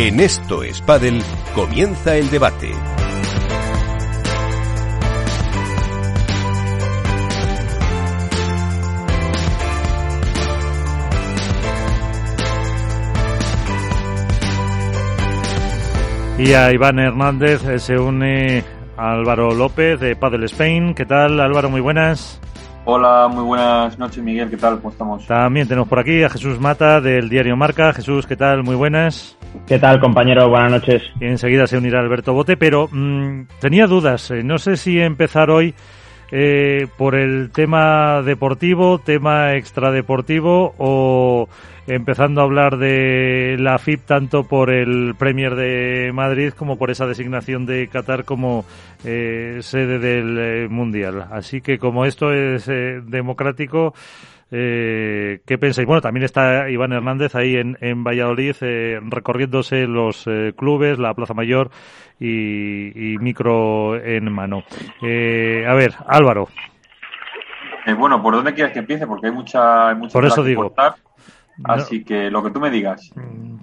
En Esto es Padel comienza el debate. Y a Iván Hernández eh, se une Álvaro López de Padel Spain. ¿Qué tal, Álvaro? Muy buenas. Hola, muy buenas noches, Miguel. ¿Qué tal? ¿Cómo estamos? También tenemos por aquí a Jesús Mata del diario Marca. Jesús, ¿qué tal? Muy buenas. ¿Qué tal, compañero? Buenas noches. Y enseguida se unirá Alberto Bote, pero mmm, tenía dudas. Eh, no sé si empezar hoy eh, por el tema deportivo, tema extradeportivo o empezando a hablar de la FIP tanto por el Premier de Madrid como por esa designación de Qatar como eh, sede del eh, Mundial. Así que como esto es eh, democrático, eh, ¿Qué pensáis? Bueno, también está Iván Hernández ahí en, en Valladolid eh, recorriéndose los eh, clubes, la Plaza Mayor y, y micro en mano. Eh, a ver, Álvaro. Bueno, ¿por dónde quieres que empiece? Porque hay mucha, hay mucha Por eso tela que digo. cortar. No. Así que lo que tú me digas.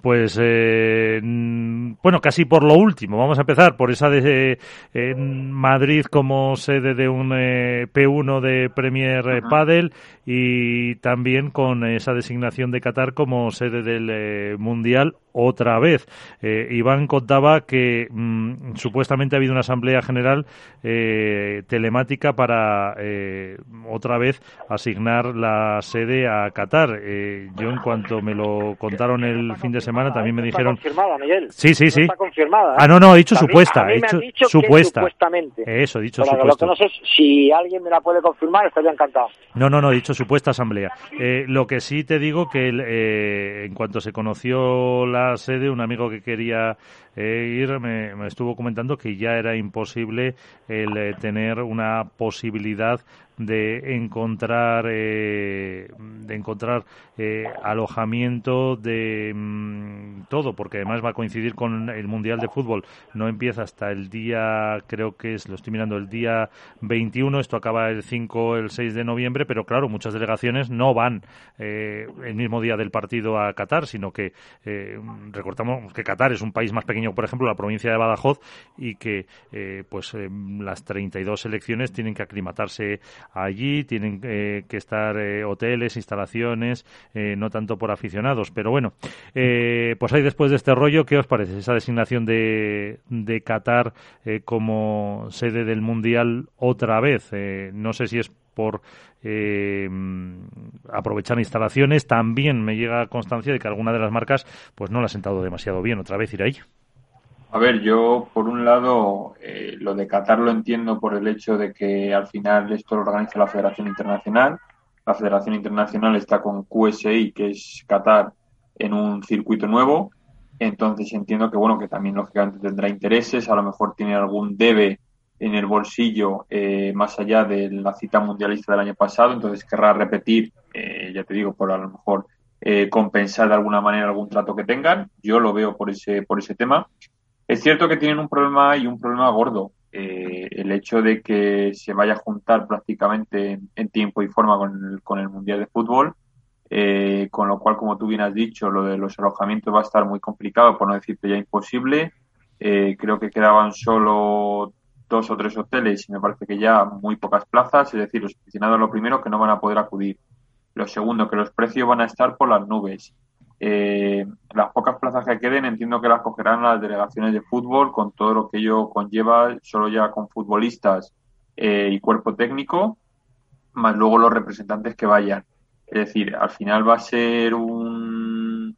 Pues, eh, mm, bueno, casi por lo último. Vamos a empezar por esa de eh, Madrid como sede de un eh, P1 de Premier. Padel y también con esa designación de Qatar como sede del eh, Mundial otra vez. Eh, Iván contaba que mm, supuestamente ha habido una asamblea general eh, telemática para eh, otra vez asignar la sede a Qatar. Eh, yo en cuanto me lo contaron el fin de semana también me dijeron Está confirmada, Miguel. Sí, sí, No sí. Está confirmada. Ah, no, no, he dicho supuesta, a mí he dicho que supuestamente. Eso, he dicho Pero supuesto. lo que no sé, si alguien me la puede confirmar, estaría encantado. No, no, no, he dicho supuesta asamblea. Eh, lo que sí te digo que eh, en cuanto se conoció la sede, un amigo que quería eh, ir me, me estuvo comentando que ya era imposible el eh, tener una posibilidad de encontrar eh, de encontrar eh, alojamiento de mm, todo porque además va a coincidir con el mundial de fútbol. No empieza hasta el día creo que es lo estoy mirando el día 21 esto acaba el 5 el 6 de noviembre pero claro muchas delegaciones no van eh, el mismo día del partido a Qatar sino que eh, recordamos que Qatar es un país más pequeño por ejemplo la provincia de Badajoz y que eh, pues eh, las 32 selecciones tienen que aclimatarse allí tienen eh, que estar eh, hoteles instalaciones eh, no tanto por aficionados. Pero bueno eh, pues ahí después de este rollo ¿qué os parece esa designación de, de Qatar como sede del mundial otra vez no sé si es por eh, aprovechar instalaciones. También me llega constancia de que alguna de las marcas pues no la ha sentado demasiado bien. Otra vez ir ahí A ver, yo por un lado eh, lo de Qatar lo entiendo por el hecho de que al final esto lo organiza la Federación Internacional. La Federación Internacional está con QSI, que es Qatar, en un circuito nuevo. Entonces entiendo que bueno que también lógicamente tendrá intereses, a lo mejor tiene algún debe en el bolsillo eh, más allá de la cita mundialista del año pasado, entonces querrá repetir, eh, ya te digo, por a lo mejor eh, compensar de alguna manera algún trato que tengan. Yo lo veo por ese por ese tema. Es cierto que tienen un problema y un problema gordo. Eh, el hecho de que se vaya a juntar prácticamente en, tiempo y forma con el, con el Mundial de Fútbol, eh, con lo cual, como tú bien has dicho, lo de los alojamientos va a estar muy complicado, por no decirte ya imposible. Eh, creo que quedaban solo dos o tres hoteles y me parece que ya muy pocas plazas, es decir, los aficionados lo primero que no van a poder acudir. Lo segundo, que los precios van a estar por las nubes. Eh, las pocas plazas que queden entiendo que las cogerán las delegaciones de fútbol con todo lo que ello conlleva, solo ya con futbolistas eh, y cuerpo técnico, más luego los representantes que vayan. Es decir, al final va a ser un,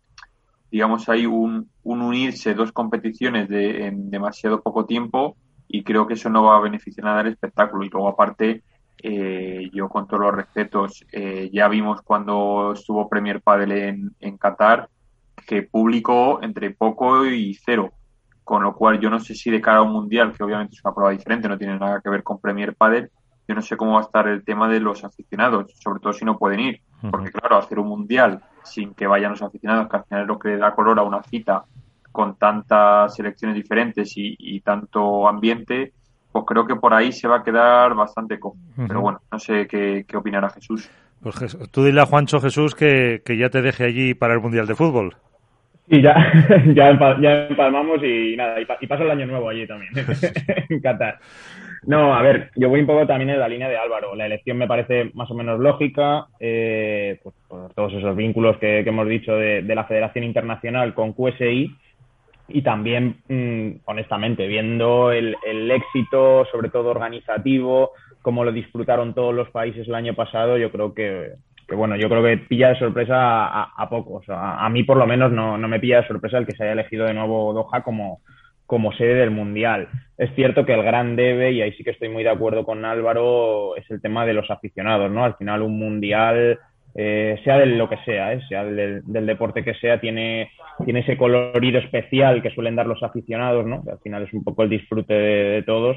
digamos ahí, un, un unirse dos competiciones de, en demasiado poco tiempo y creo que eso no va a beneficiar nada al espectáculo. Y luego aparte, eh, yo con todos los respetos, eh, ya vimos cuando estuvo Premier Padel en, en Qatar que público entre poco y cero. Con lo cual yo no sé si de cara a un mundial, que obviamente es una prueba diferente, no tiene nada que ver con Premier Padel, yo no sé cómo va a estar el tema de los aficionados, sobre todo si no pueden ir. Porque claro, hacer un mundial sin que vayan los aficionados, que al final es lo que le da color a una cita con tantas selecciones diferentes y, y tanto ambiente, pues creo que por ahí se va a quedar bastante cojo. Ujú. Pero bueno, no sé qué, qué opinará Jesús. Pues Jes- tú dile a Juancho Jesús que, que ya te deje allí para el Mundial de Fútbol. Sí, ya, ya, empalmamos y nada, y, pasa el año nuevo allí también, en Qatar. No, a ver, yo voy un poco también en la línea de Álvaro. La elección me parece más o menos lógica, eh, pues, por todos esos vínculos que, hemos dicho de, la Federación Internacional con QSI y también, mm, honestamente, viendo el, éxito, sobre todo organizativo, cómo lo disfrutaron todos los países el año pasado, yo creo que, bueno, yo creo que pilla de sorpresa a, pocos. A, a, mí, por lo menos, no, no me pilla de sorpresa el que se haya elegido de nuevo Doha como, como sede del Mundial. Es cierto que el gran debe, y ahí sí que estoy muy de acuerdo con Álvaro, es el tema de los aficionados, ¿no? Al final un Mundial, eh, sea de lo que sea, ¿eh? sea del, deporte que sea, tiene, tiene ese colorido especial que suelen dar los aficionados, ¿no? al final es un poco el disfrute de, todos.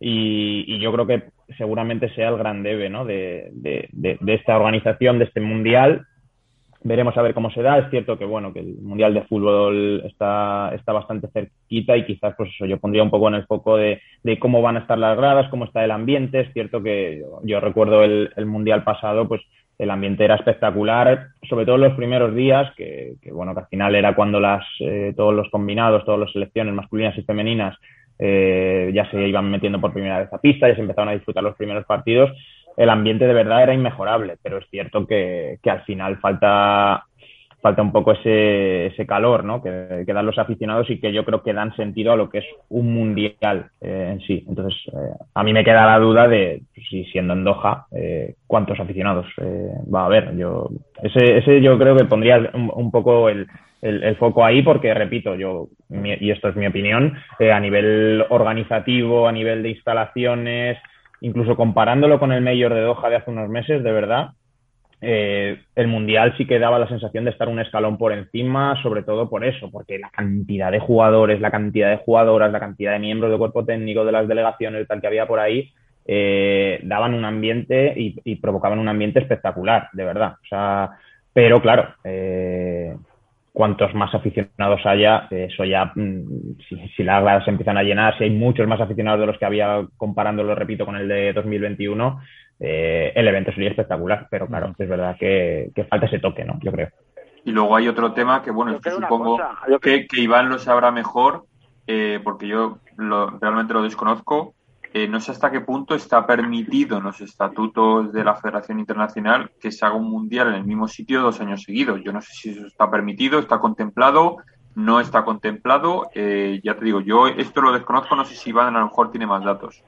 Y, yo creo que seguramente sea el gran debe ¿no? de, de esta organización, de este mundial, veremos a ver cómo se da. Es cierto que bueno, que el Mundial de Fútbol está, está bastante cerquita y quizás pues eso, yo pondría un poco en el foco de, de cómo van a estar las gradas, cómo está el ambiente. Es cierto que yo, recuerdo el, Mundial pasado, pues el ambiente era espectacular, sobre todo los primeros días, que, que bueno, que al final era cuando las, eh, todos los combinados, todas las selecciones masculinas y femeninas eh, ya se iban metiendo por primera vez a pista, ya se empezaron a disfrutar los primeros partidos el ambiente de verdad era inmejorable, pero es cierto que, al final falta, falta un poco ese, ese calor ¿no? que, dan los aficionados y que yo creo que dan sentido a lo que es un mundial eh, en sí. Entonces, eh, a mí me queda la duda de pues, si siendo en Doha, eh, cuántos aficionados va a haber. Yo, ese, ese yo creo que pondría un, poco el, el, foco ahí porque, repito, yo, y esto es mi opinión, a nivel organizativo, a nivel de instalaciones, incluso comparándolo con el Mayor de Doha de hace unos meses, de verdad, eh, el Mundial sí que daba la sensación de estar un escalón por encima, sobre todo por eso, porque la cantidad de jugadores, la cantidad de jugadoras, la cantidad de miembros del cuerpo técnico, de las delegaciones, tal que había por ahí, eh, daban un ambiente y, provocaban un ambiente espectacular, de verdad. O sea, pero claro, eh, cuantos más aficionados haya, eso ya, mm, si, las gradas se empiezan a llenar, si hay muchos más aficionados de los que había, comparándolo, repito, con el de 2021, eh, el evento sería espectacular, pero claro, es verdad que, falta ese toque, ¿no? Yo creo. Y luego hay otro tema que, bueno, supongo que, que, Iván lo sabrá mejor, eh, porque yo lo, realmente lo desconozco, eh, no sé hasta qué punto está permitido en los estatutos de la Federación Internacional que se haga un mundial en el mismo sitio dos años seguidos. Yo no sé si eso está permitido, está contemplado, no está contemplado. Eh, ya te digo, yo esto lo desconozco, no sé si Iván a lo mejor tiene más datos.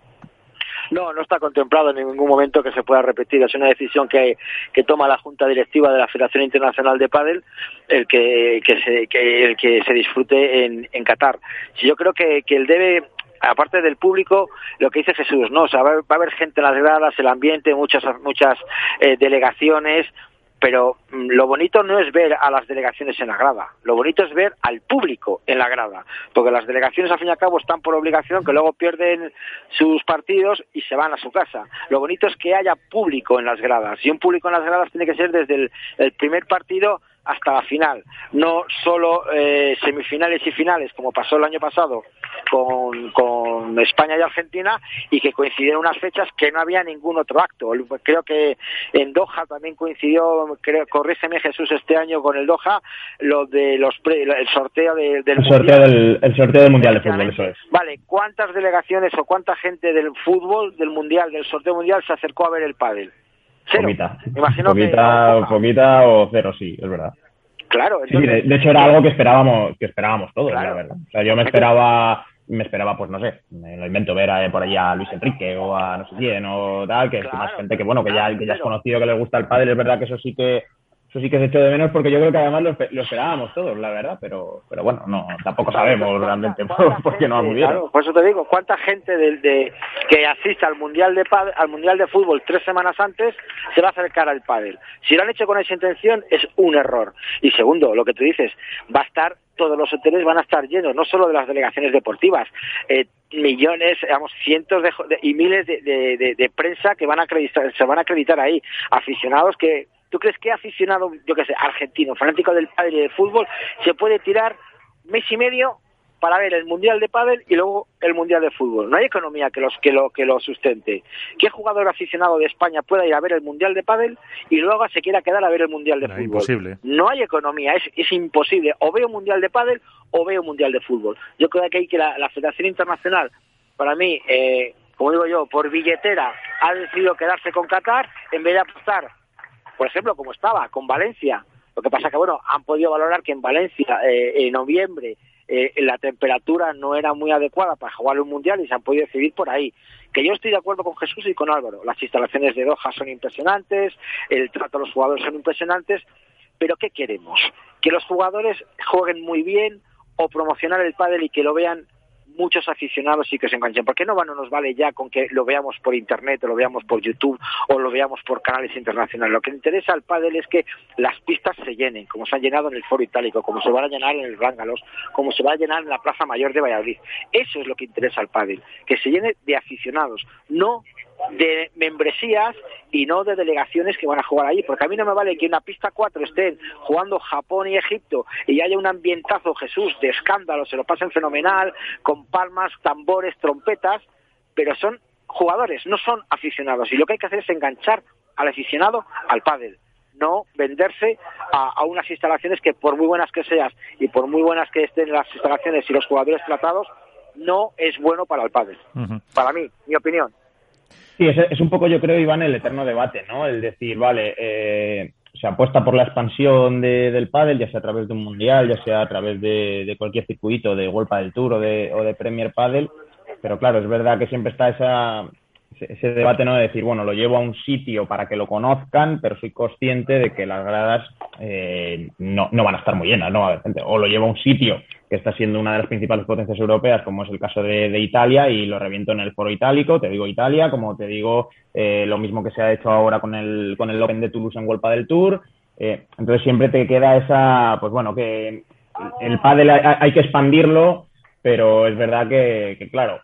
No, no está contemplado en ningún momento que se pueda repetir. Es una decisión que, que toma la Junta Directiva de la Federación Internacional de Padel el que, se, que, el que se disfrute en, en Qatar. Si yo creo que, que el debe aparte del público, lo que dice Jesús, ¿no? O sea, va, a haber gente en las gradas, el ambiente, muchas, muchas eh, delegaciones, pero mm, lo bonito no es ver a las delegaciones en la grada, lo bonito es ver al público en la grada, porque las delegaciones al fin y al cabo están por obligación, que luego pierden sus partidos y se van a su casa. Lo bonito es que haya público en las gradas, y un público en las gradas tiene que ser desde el primer partido hasta la final, no solo eh, semifinales y finales, como pasó el año pasado con, con, España y Argentina, y que coincidieron unas fechas que no había ningún otro acto. Creo que en Doha también coincidió, creo, corrígeme Jesús, este año con el Doha, lo de los el sorteo del el sorteo del el sorteo del mundial de fútbol, eso es. Vale, ¿cuántas delegaciones o cuánta gente del fútbol, del mundial, del sorteo mundial se acercó a ver el pádel? Cero. Poquita. Imagino poquita, o cero, sí, es verdad. Claro. Sí, de, hecho era algo que esperábamos, que esperábamos todos, la verdad. O sea, yo me esperaba, me esperaba, pues no sé, me lo invento ver a, por ahí a Luis Enrique o a no sé quién o tal, que es más gente que bueno, que ya, que ya has conocido que le gusta el padre, es verdad que eso sí que eso sí que se echó de menos porque yo creo que además lo, esperábamos todos, la verdad, pero, pero bueno, no, tampoco sabemos realmente por, qué no acudieron. Claro, por eso te digo, ¿cuánta gente de, que asiste al mundial de al mundial de fútbol tres semanas antes se va a acercar al pádel? Si lo han hecho con esa intención es un error. Y segundo, lo que tú dices, va a estar todos los hoteles van a estar llenos, no solo de las delegaciones deportivas, eh, millones, digamos, cientos de, y miles de, de, prensa que van a acreditar, se van a acreditar ahí, aficionados que ¿Tú crees que aficionado, yo qué sé, argentino, fanático del padre y del fútbol, se puede tirar mes y medio para ver el Mundial de Pádel y luego el Mundial de Fútbol. No hay economía que, los, que, lo, que lo sustente. ¿Qué jugador aficionado de España pueda ir a ver el Mundial de Pádel y luego se quiera quedar a ver el Mundial de No, Fútbol? imposible. No hay economía, es, es imposible. O veo Mundial de Pádel o veo Mundial de Fútbol. Yo creo que hay que la, la Federación Internacional, para mí, eh, como digo yo, por billetera, ha decidido quedarse con Qatar en vez de apostar, por ejemplo, como estaba, con Valencia. Lo que pasa que, bueno, han podido valorar que en Valencia, eh, en noviembre, eh, la temperatura no era muy adecuada para jugar un mundial y se han podido decidir por ahí. Que yo estoy de acuerdo con Jesús y con Álvaro. Las instalaciones de Doha son impresionantes, el trato a los jugadores son impresionantes, pero ¿qué queremos? Que los jugadores jueguen muy bien o promocionar el pádel y que lo vean muchos aficionados y que se enganchen. ¿Por qué no, no nos vale ya con que lo veamos por internet, o lo veamos por YouTube, o lo veamos por canales internacionales? Lo que interesa al pádel es que las pistas se llenen, como se han llenado en el Foro Itálico, como se van a llenar en el Rángalos, como se va a llenar en la Plaza Mayor de Valladolid. Eso es lo que interesa al pádel, que se llene de aficionados, no de membresías y no de delegaciones que van a jugar allí, porque a mí no me vale que en una pista 4 estén jugando Japón y Egipto y haya un ambientazo, Jesús, de escándalo, se lo pasen fenomenal, con palmas, tambores, trompetas, pero son jugadores, no son aficionados. Y lo que hay que hacer es enganchar al aficionado al pádel, no venderse a, a unas instalaciones que por muy buenas que seas y por muy buenas que estén las instalaciones y los jugadores tratados, no es bueno para el. Ujú. Para mí, mi opinión. Sí, es, es un poco, yo creo, Iván, el eterno debate, ¿no? El decir, vale, eh, se apuesta por la expansión de- del pádel, ya sea a través de un mundial, ya sea a través de, de cualquier circuito, de World Padel Tour o de, o de Premier Padel, pero claro, es verdad que siempre está esa, ese, debate, ¿no? De decir, bueno, lo llevo a un sitio para que lo conozcan, pero soy consciente de que las gradas eh, no, no van a estar muy llenas, ¿no? A haber gente. O lo llevo a un sitio que está siendo una de las principales potencias europeas, como es el caso de, de Italia, y lo reviento en el foro itálico, te digo Italia, como te digo eh, lo mismo que se ha hecho ahora con el, con el Open de Toulouse en World del Tour. Eh, entonces siempre te queda esa, pues bueno, que el pádel hay, hay que expandirlo, pero es verdad que, que claro,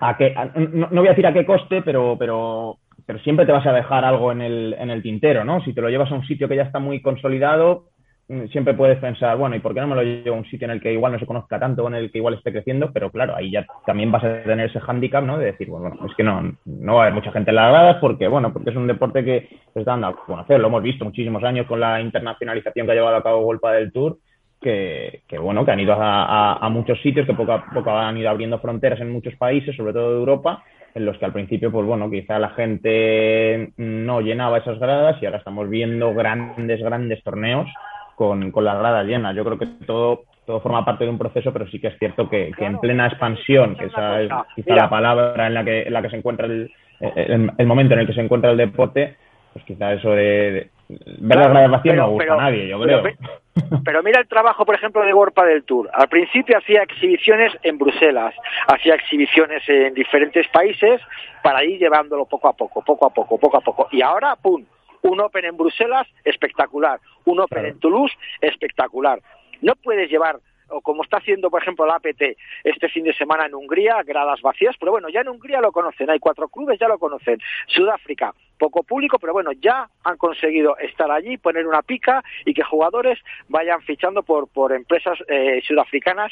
a qué, a- no, no voy a decir a qué coste, pero, pero, pero siempre te vas a dejar algo en el, en el tintero, ¿no? Si te lo llevas a un sitio que ya está muy consolidado, mm, siempre puedes pensar, bueno, ¿y por qué no me lo llevo a un sitio en el que igual no se conozca tanto, o en el que igual esté creciendo? Pero claro, ahí ya también vas a tener ese hándicap, ¿no? De decir, bueno, es que no, no va a haber mucha gente en las gradas porque, bueno, porque es un deporte que se está dando a conocer, lo hemos visto muchísimos años con la internacionalización que ha llevado a cabo Golpa del Tour, que, que, bueno, que han ido a, a, a, muchos sitios, que poco a poco han ido abriendo fronteras en muchos países, sobre todo de Europa, en los que al principio, pues bueno, quizá la gente no llenaba esas gradas y ahora estamos viendo grandes, grandes torneos con, con las gradas llenas. Yo creo que todo, todo forma parte de un proceso, pero sí que es cierto que, que en plena expansión, que esa es quizá la palabra en la que, en la que se encuentra el, el, el momento en el que se encuentra el deporte, pues quizá eso de ver gradas vacías no gusta pero, a nadie, yo creo. Pero, pero, mira el trabajo, por ejemplo, de World del Tour. Al principio hacía exhibiciones en Bruselas, hacía exhibiciones en diferentes países para ir llevándolo poco a poco, poco a poco, poco a poco. Y ahora, ¡pum! Un Open en Bruselas, espectacular. Un Open claro. en Toulouse, espectacular. No puedes llevar o como está haciendo, por ejemplo, la APT este fin de semana en Hungría, gradas vacías, pero bueno, ya en Hungría lo conocen, hay cuatro clubes, ya lo conocen. Sudáfrica, poco público, pero bueno, ya han conseguido estar allí, poner una pica y que jugadores vayan fichando por, por empresas eh, sudafricanas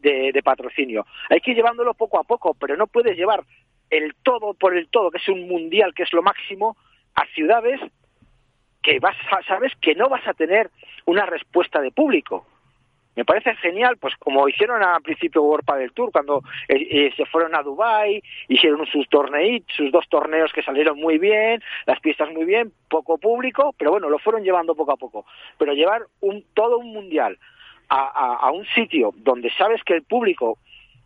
de, patrocinio. Hay que ir llevándolo poco a poco, pero no puedes llevar el todo por el todo, que es un mundial, que es lo máximo, a ciudades que vas sabes que no vas a tener una respuesta de público me parece genial, pues como hicieron al principio World del Tour, cuando eh, eh, se fueron a Dubai hicieron sus torneos, sus dos torneos que salieron muy bien, las pistas muy bien, poco público, pero bueno, lo fueron llevando poco a poco. Pero llevar un todo un mundial a, a, a un sitio donde sabes que el público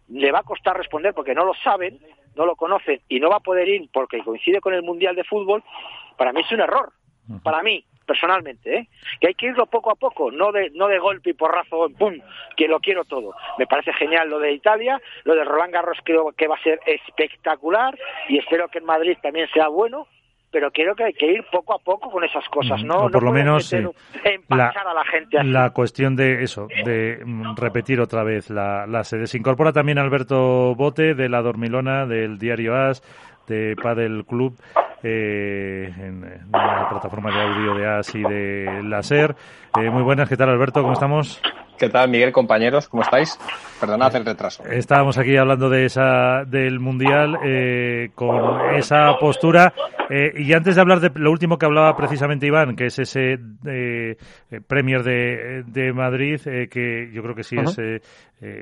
le va a costar responder porque no lo saben, no lo conocen y no va a poder ir porque coincide con el mundial de fútbol, para mí es un error. Para mí, personalmente, ¿eh? que hay que irlo poco a poco, no de, no de golpe y porrazo, ¡pum!, que lo quiero todo. Me parece genial lo de Italia, lo de Roland Garros creo que va a ser espectacular y espero que en Madrid también sea bueno, pero creo que hay que ir poco a poco con esas cosas, ¿no? O por no lo menos sí. la, a la gente así. la cuestión de eso, de repetir otra vez la, la sede. Se incorpora también Alberto Bote de La Dormilona, del diario AS, de Padel Club, eh, en, en, la plataforma de audio de AS y de Laser. Eh, muy buenas, ¿qué tal Alberto? ¿Cómo estamos? ¿Qué tal, Miguel, compañeros? ¿Cómo estáis? Perdonad el retraso. Estábamos aquí hablando de esa del Mundial eh, con esa postura. Eh, y antes de hablar de lo último que hablaba precisamente Iván, que es ese eh, Premier de, de Madrid, que yo creo que sí es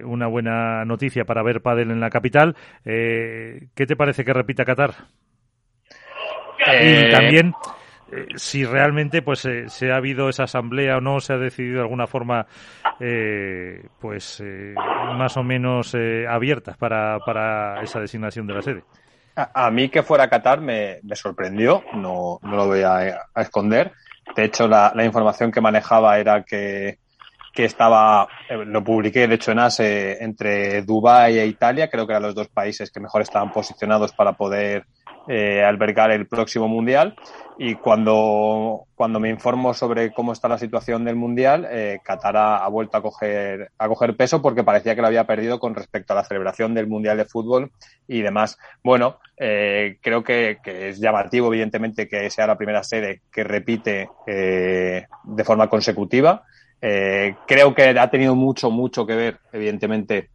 una buena noticia para ver pádel en la capital. ¿Qué te parece que repita Qatar? Y también eh, si realmente pues eh, se ha habido esa asamblea o no se ha decidido de alguna forma eh, pues más o menos abierta para, para esa designación de la sede. A, mí que fuera Qatar me, sorprendió, no, no, lo voy a, esconder. De hecho, la, información que manejaba era que, que estaba, lo publiqué de hecho en ASE, entre Dubái e Italia, creo que eran los dos países que mejor estaban posicionados para poder eh, albergar el próximo mundial. Y cuando, cuando me informo sobre cómo está la situación del mundial, eh, Qatar ha, vuelto a coger, a coger peso porque parecía que lo había perdido con respecto a la celebración del mundial de fútbol y demás. Bueno, eh, creo que, que, es llamativo, evidentemente, que sea la primera sede que repite eh, de forma consecutiva. Eh, creo que ha tenido mucho, mucho que ver, evidentemente,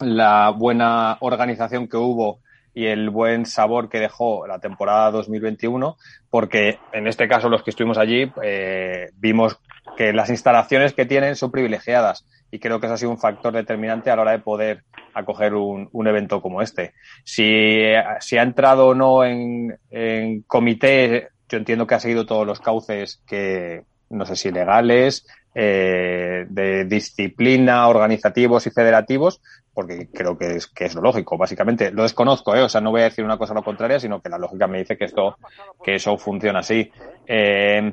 la buena organización que hubo y el buen sabor que dejó la temporada 2021, porque en este caso los que estuvimos allí eh, vimos que las instalaciones que tienen son privilegiadas y creo que eso ha sido un factor determinante a la hora de poder acoger un, un evento como este. Si, si ha entrado o no en, en comité, yo entiendo que ha seguido todos los cauces que, no sé si legales, eh, de disciplina, organizativos y federativos, porque creo que es, que es lo lógico, básicamente. Lo desconozco, ¿eh? o sea, no voy a decir una cosa a lo contraria, sino que la lógica me dice que esto, que eso funciona así. Eh,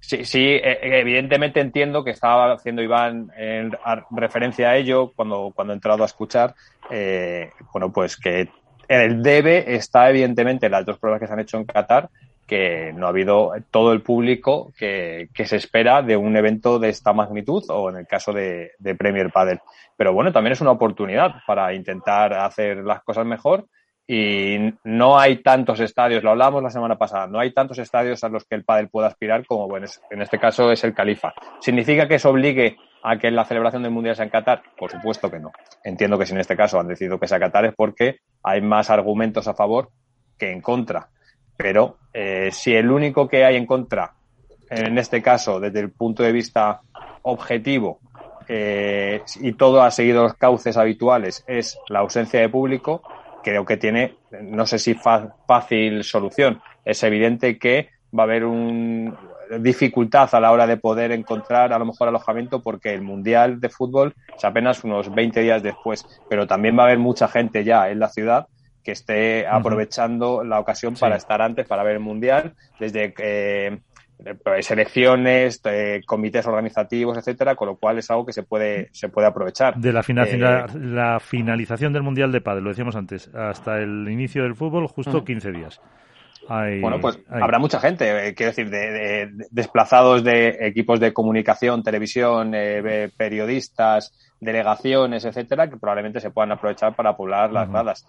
sí, sí, eh, evidentemente entiendo que estaba haciendo Iván en referencia a ello cuando, cuando he entrado a escuchar, eh, bueno, pues que el debe está evidentemente en las dos pruebas que se han hecho en Qatar, que no ha habido todo el público que, que, se espera de un evento de esta magnitud o en el caso de, de Premier Padel. Pero bueno, también es una oportunidad para intentar hacer las cosas mejor y no hay tantos estadios, lo hablábamos la semana pasada, no hay tantos estadios a los que el pádel pueda aspirar como bueno, en este caso es el Califa. ¿Significa que eso obligue a que la celebración del Mundial sea en Qatar? Por supuesto que no. Entiendo que si en este caso han decidido que sea Qatar es porque hay más argumentos a favor que en contra. Pero eh, si el único que hay en contra, en este caso, desde el punto de vista objetivo, eh, y todo ha seguido los cauces habituales, es la ausencia de público, creo que tiene, no sé si fácil solución. Es evidente que va a haber una dificultad a la hora de poder encontrar a lo mejor alojamiento porque el Mundial de Fútbol es apenas unos 20 días después, pero también va a haber mucha gente ya en la ciudad que esté aprovechando la ocasión para estar antes, para ver el Mundial, desde eh, selecciones, comités organizativos, etcétera, con lo cual es algo que se puede, se puede aprovechar. De la, eh, la finalización del Mundial de Padre, lo decíamos antes, hasta el inicio del fútbol, justo 15 días. bueno, pues habrá mucha gente, eh, quiero decir, de, desplazados de equipos de comunicación, televisión, periodistas, delegaciones, etcétera, que probablemente se puedan aprovechar para poblar las gradas.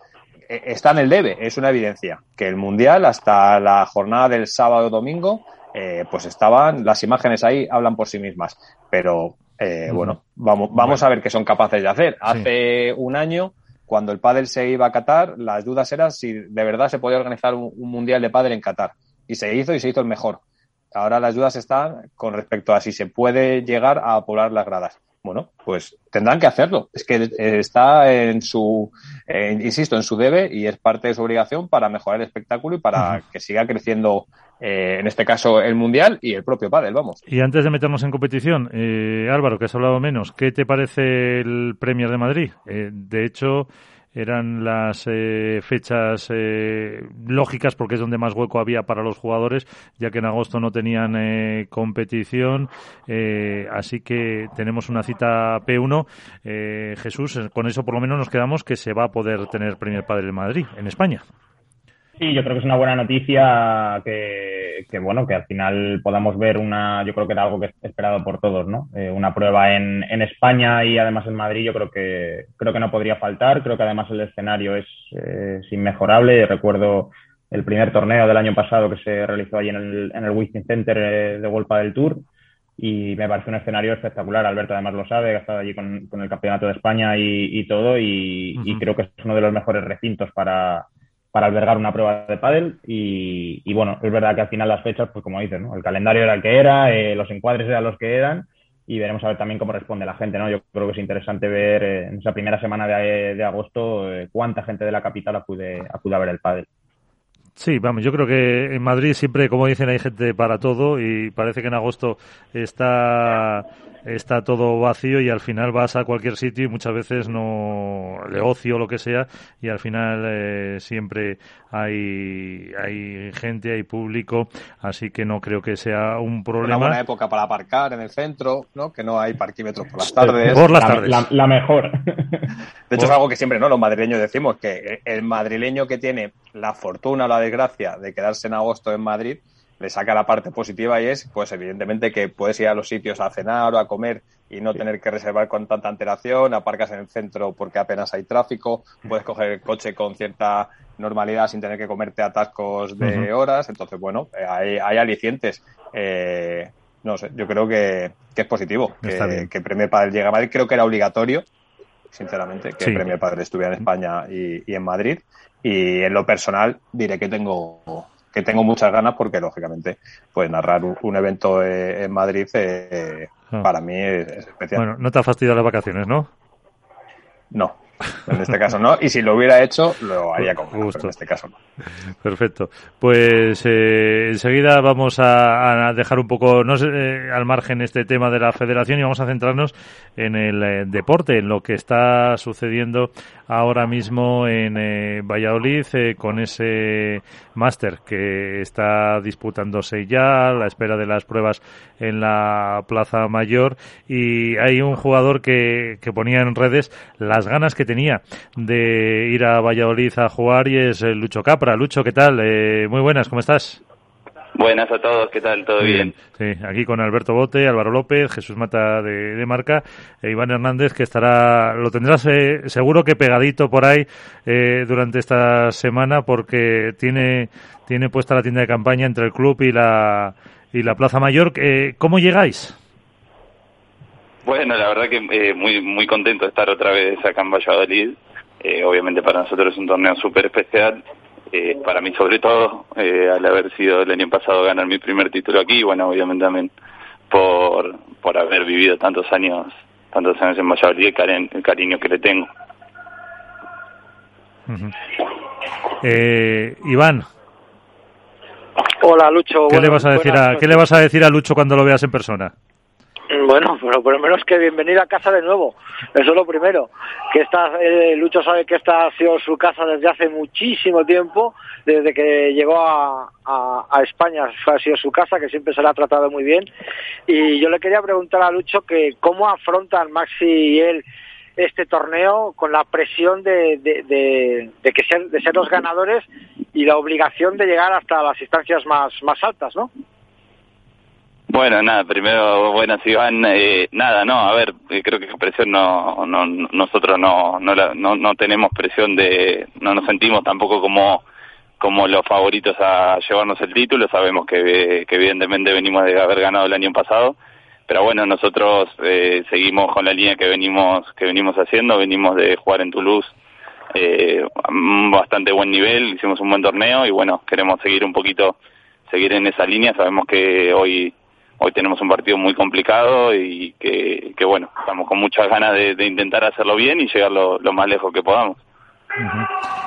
Eh, está en el debe, es una evidencia, que el Mundial hasta la jornada del sábado domingo, eh, pues estaban, las imágenes ahí hablan por sí mismas, pero eh, bueno, vamos, vamos a ver qué son capaces de hacer. Hace un año, cuando el pádel se iba a Qatar, las dudas eran si de verdad se podía organizar un, Mundial de pádel en Qatar. Y se hizo y se hizo el mejor. Ahora las dudas están con respecto a si se puede llegar a poblar las gradas bueno, pues tendrán que hacerlo. Es que está en su, insisto, en su debe y es parte de su obligación para mejorar el espectáculo y para que siga creciendo, eh, en este caso, el Mundial y el propio pádel, vamos. Y antes de meternos en competición, eh, Álvaro, que has hablado menos, ¿qué te parece el Premier de Madrid? Eh, de hecho, eran las eh, fechas eh, lógicas porque es donde más hueco había para los jugadores, ya que en agosto no tenían eh, competición. así que tenemos una cita P1. Jesús, con eso por lo menos nos quedamos que se va a poder tener primer padre en Madrid, en España. Sí, yo creo que es una buena noticia que, que, bueno, que al final podamos ver una, yo creo que era algo que es esperado por todos, ¿no? Eh, una prueba en, en España y además en Madrid yo creo que, creo que no podría faltar. Creo que además el escenario es, inmejorable. Recuerdo el primer torneo del año pasado que se realizó allí en el, en el Center eh, de Golpa del Tour. y me parece un escenario espectacular. Alberto además lo sabe, ha estado allí con, el Campeonato de España y, todo y, creo que es uno de los mejores recintos para, para albergar una prueba de pádel y, bueno, es verdad que al final las fechas, pues como dices, ¿no? el calendario era el que era, eh, los encuadres eran los que eran y veremos a ver también cómo responde la gente, ¿no? Yo creo que es interesante ver eh, en esa primera semana de, agosto eh, cuánta gente de la capital acude, acude a ver el pádel. Sí, vamos, yo creo que en Madrid siempre, como dicen, hay gente para todo y parece que en agosto está está todo vacío y al final vas a cualquier sitio y muchas veces no le ocio o lo que sea y al final eh, siempre hay hay gente, hay público, así que no creo que sea un problema. Una buena época para aparcar en el centro, ¿no? Que no hay parquímetros por las tardes. Por las tardes. La, mejor. De hecho, es algo que siempre, ¿no? Los madrileños decimos que el madrileño que tiene la fortuna o la desgracia de quedarse en agosto en Madrid, le saca la parte positiva y es, pues evidentemente que puedes ir a los sitios a cenar o a comer y no tener que reservar con tanta antelación, aparcas en el centro porque apenas hay tráfico, puedes coger el coche con cierta normalidad sin tener que comerte atascos de horas, entonces bueno, eh, hay, hay alicientes. Eh, no sé, yo creo que, es positivo que, que Premier Padre llegue a Madrid, creo que era obligatorio, sinceramente, que el Premier Padre estuviera en España y, y en Madrid, y en lo personal diré que tengo que tengo muchas ganas porque, lógicamente, pues narrar un, evento eh, en Madrid eh, ah. para mí es, especial. Bueno, no te ha fastidiado las vacaciones, ¿no? No, en este caso no. Y si lo hubiera hecho, lo haría con gusto. en este caso no. Perfecto. Pues eh, enseguida vamos a, dejar un poco no sé, eh, al margen este tema de la federación y vamos a centrarnos en el eh, deporte, en lo que está sucediendo ahora mismo en Valladolid con ese máster que está disputándose ya a la espera de las pruebas en la Plaza Mayor y hay un jugador que, que ponía en redes las ganas que tenía de ir a Valladolid a jugar y es eh, Lucho Capra. Lucho, ¿qué tal? Eh, muy buenas, ¿cómo estás? Buenas a todos, ¿qué tal? ¿Todo bien? Sí, aquí con Alberto Bote, Álvaro López, Jesús Mata de, Marca e Iván Hernández, que estará, lo tendrás eh, seguro que pegadito por ahí durante esta semana porque tiene, tiene puesta la tienda de campaña entre el club y la, y la Plaza Mayor. ¿Cómo llegáis? Bueno, la verdad que eh, muy muy contento de estar otra vez acá en Valladolid. Eh, obviamente para nosotros es un torneo súper especial. Eh, para mí sobre todo, al haber sido el año pasado ganar mi primer título aquí, bueno, obviamente también por, por haber vivido tantos años tantos años en Valladolid, el, el cariño que le tengo. Iván. Hola Lucho. ¿Qué le vas a decir a qué le vas a decir a Lucho cuando lo veas en persona? Bueno, pero por lo menos que bienvenido a casa de nuevo. Eso es lo primero. Que esta, eh, Lucho sabe que esta ha sido su casa desde hace muchísimo tiempo, desde que llegó a, a, España ha sido su casa, que siempre se le ha tratado muy bien. Y yo le quería preguntar a Lucho que cómo afrontan Maxi y él este torneo con la presión de, de, de, de que ser, de ser los ganadores y la obligación de llegar hasta las instancias más, más altas, ¿no? Bueno, nada, primero, buenas Iván, eh, nada, no, a ver, eh, creo que presión no, no nosotros no, no, no, no tenemos presión de, no nos sentimos tampoco como, como los favoritos a llevarnos el título, sabemos que, que evidentemente venimos de haber ganado el año pasado, pero bueno, nosotros eh, seguimos con la línea que venimos, que venimos haciendo, venimos de jugar en Toulouse, eh, bastante buen nivel, hicimos un buen torneo y bueno, queremos seguir un poquito, seguir en esa línea, sabemos que hoy hoy tenemos un partido muy complicado y que, bueno, estamos con muchas ganas de, intentar hacerlo bien y llegar lo, más lejos que podamos.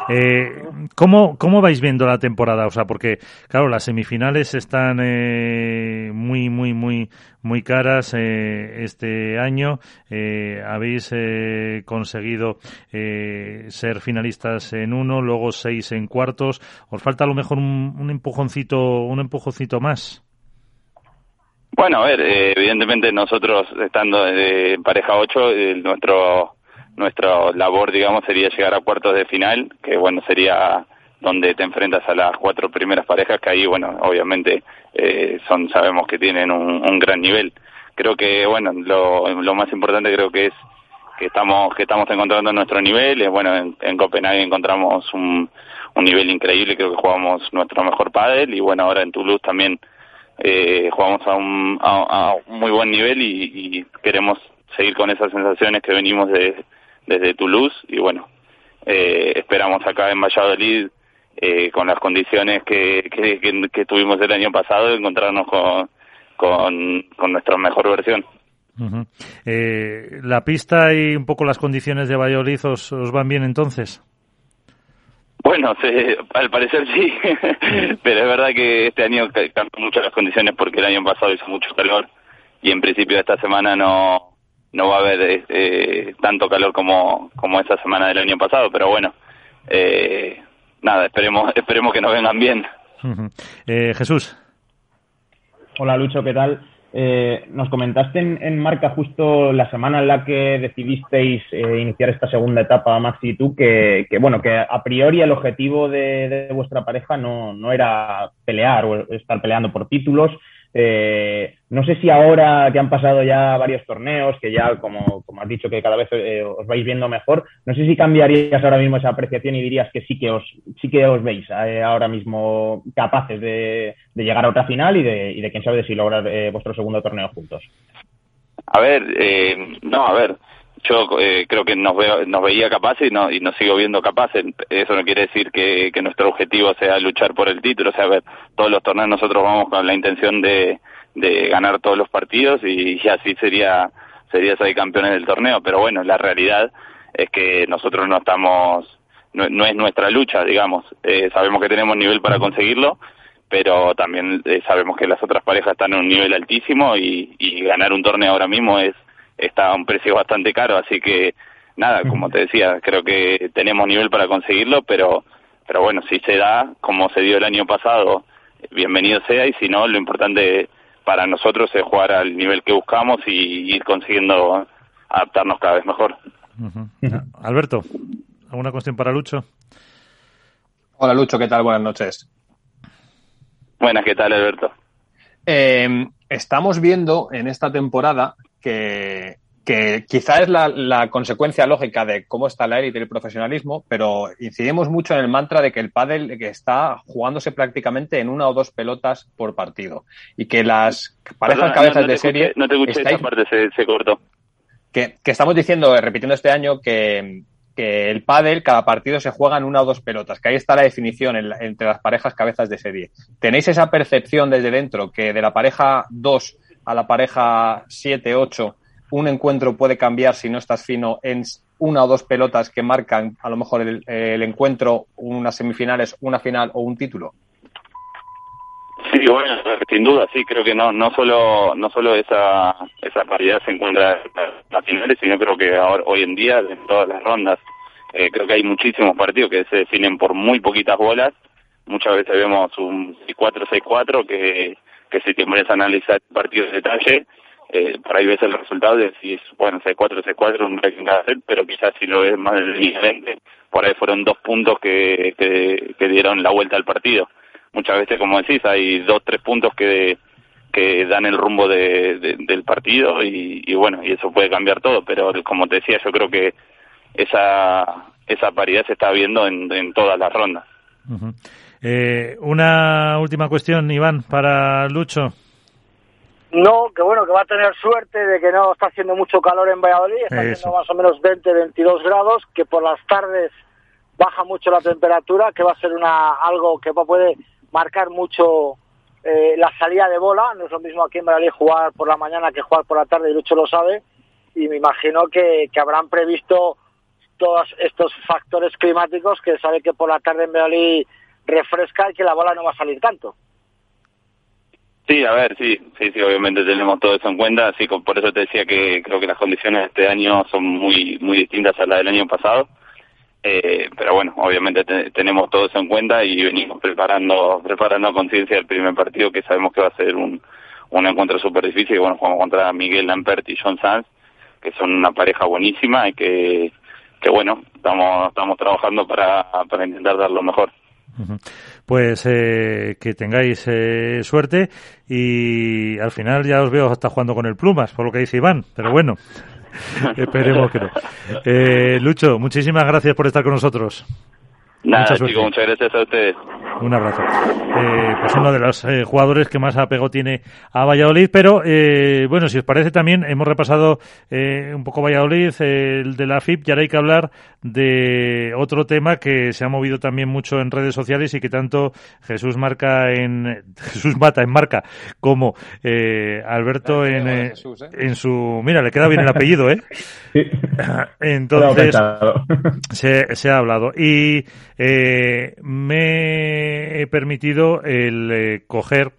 eh, ¿cómo, ¿Cómo vais viendo la temporada? O sea, porque, claro, las semifinales están eh, muy, muy, muy, muy caras eh, este año. Eh, habéis eh, conseguido eh, ser finalistas en uno, luego seis en cuartos. ¿Os falta a lo mejor un, un empujoncito, un empujoncito más? Bueno, a ver, eh, evidentemente nosotros estando en pareja 8, eh, nuestro nuestra labor, digamos, sería llegar a cuartos de final, que bueno, sería donde te enfrentas a las cuatro primeras parejas, que ahí, bueno, obviamente eh, son sabemos que tienen un, gran nivel. Creo que, bueno, lo, lo más importante creo que es que estamos que estamos encontrando nuestro nivel. Bueno, en, en Copenhague encontramos un, un nivel increíble, creo que jugamos nuestro mejor pádel y bueno, ahora en Toulouse también eh, jugamos a un, a, un muy buen nivel y, queremos seguir con esas sensaciones que venimos de, desde Toulouse y bueno, eh, esperamos acá en Valladolid eh, con las condiciones que, que, tuvimos el año pasado encontrarnos con, con, nuestra mejor versión. eh, ¿La pista y un poco las condiciones de Valladolid os, os van bien entonces? Bueno, al parecer sí, pero es verdad que este año cambian mucho las condiciones porque el año pasado hizo mucho calor y en principio esta semana no no va a haber eh, tanto calor como como esa semana del año pasado, pero bueno, eh, nada, esperemos esperemos que nos vengan bien. eh, Jesús. Hola Lucho, ¿qué tal? Eh, nos comentaste en, Marca justo la semana en la que decidisteis eh, iniciar esta segunda etapa, Maxi y tú, que, bueno, que a priori el objetivo de, vuestra pareja no, no, era pelear o estar peleando por títulos, eh, no sé si ahora que han pasado ya varios torneos, que ya, como, como has dicho, que cada vez eh, os vais viendo mejor, no sé si cambiarías ahora mismo esa apreciación y dirías que sí que os, sí que os veis eh, ahora mismo capaces de, llegar a otra final y de, y de quién sabe si lograr vuestro segundo torneo juntos. A ver, no, a ver, yo eh, creo que nos, veo, nos veía capaces y, no, y nos sigo viendo capaces. Eso no quiere decir que, que nuestro objetivo sea luchar por el título. O sea, a ver, todos los torneos nosotros vamos con la intención de, de ganar todos los partidos y, así sería sería ser campeones del torneo. Pero bueno, la realidad es que nosotros no estamos, no, es nuestra lucha, digamos. Eh, sabemos que tenemos nivel para conseguirlo, pero también eh, sabemos que las otras parejas están en un nivel altísimo y, y ganar un torneo ahora mismo es está a un precio bastante caro, así que nada, como te decía, creo que tenemos nivel para conseguirlo, pero pero bueno, si se da como se dio el año pasado, bienvenido sea y si no, lo importante para nosotros es jugar al nivel que buscamos y ir consiguiendo adaptarnos cada vez mejor. Alberto, ¿alguna cuestión para Lucho? Hola Lucho, ¿qué tal? Buenas noches. Buenas, ¿qué tal Alberto? Eh, estamos viendo en esta temporada que, que quizá es la, consecuencia lógica de cómo está la élite y el profesionalismo, pero incidimos mucho en el mantra de que el pádel que está jugándose prácticamente en una o dos pelotas por partido y que las parejas cabezas de serie no te escuché esa parte se, cortó. que, estamos diciendo repitiendo este año que, que el pádel cada partido se juega en una o dos pelotas que ahí está la definición entre las parejas cabezas de serie. Tenéis esa percepción desde dentro que de la pareja 2 a la pareja 7-8, un encuentro puede cambiar si no estás fino en una o dos pelotas que marcan a lo mejor el, encuentro, unas semifinales, una final o un título? Sí, bueno, sin duda, sí, creo que no no solo no solo esa esa paridad se encuentra en las finales, sino creo que hoy en día en todas las rondas eh, creo que hay muchísimos partidos que se definen por muy poquitas bolas. Muchas veces vemos un 6-4, 6-4 que que si te pones a analizar el partido de detalle, eh, por ahí ves el resultado de si es, bueno, C4, C4, un break en hacer, pero quizás si lo ves más linealmente, por ahí fueron dos puntos que, que, dieron la vuelta al partido. Muchas veces, como decís, hay dos, tres puntos que, que dan el rumbo de, del partido y, y, bueno, y eso puede cambiar todo, pero como te decía, yo creo que esa, esa paridad se está viendo en, en todas las rondas. Eh, una última cuestión, Iván, para Lucho. No, que bueno, que va a tener suerte de que no está haciendo mucho calor en Valladolid, está haciendo más o menos 20, 22 grados, que por las tardes baja mucho la temperatura, que va a ser una algo que puede marcar mucho eh, la salida de bola. No es lo mismo aquí en Valladolid jugar por la mañana que jugar por la tarde, y Lucho lo sabe. Y me imagino que, que habrán previsto todos estos factores climáticos que sabe que por la tarde en Valladolid refresca y que la bola no va a salir tanto. Sí, a ver, sí, sí, sí, obviamente tenemos todo eso en cuenta, así que por eso te decía que creo que las condiciones de este año son muy muy distintas a las del año pasado, eh, pero bueno, obviamente tenemos todo eso en cuenta y venimos preparando preparando conciencia el primer partido que sabemos que va a ser un, un encuentro súper difícil, y bueno, jugamos contra Miguel Lampert y John Sanz, que son una pareja buenísima y que, que bueno, estamos estamos trabajando para, para intentar dar lo mejor. Pues eh, que tengáis eh, suerte y al final ya os veo hasta jugando con el Plumas, por lo que dice Iván, pero bueno, esperemos que no. Eh, Lucho, muchísimas gracias por estar con nosotros. Nada, muchas gracias a ustedes. Un abrazo. Eh, pues uno de los eh, jugadores que más apego tiene a Valladolid, pero eh, bueno, si os parece también hemos repasado eh, un poco Valladolid, el de la FIP, y ahora hay que hablar de otro tema que se ha movido también mucho en redes sociales y que tanto Jesús marca en Jesús Mata en marca como Alberto en, en su mira le queda bien el apellido, ¿eh? Entonces se, se ha hablado y eh, me he permitido el eh, coger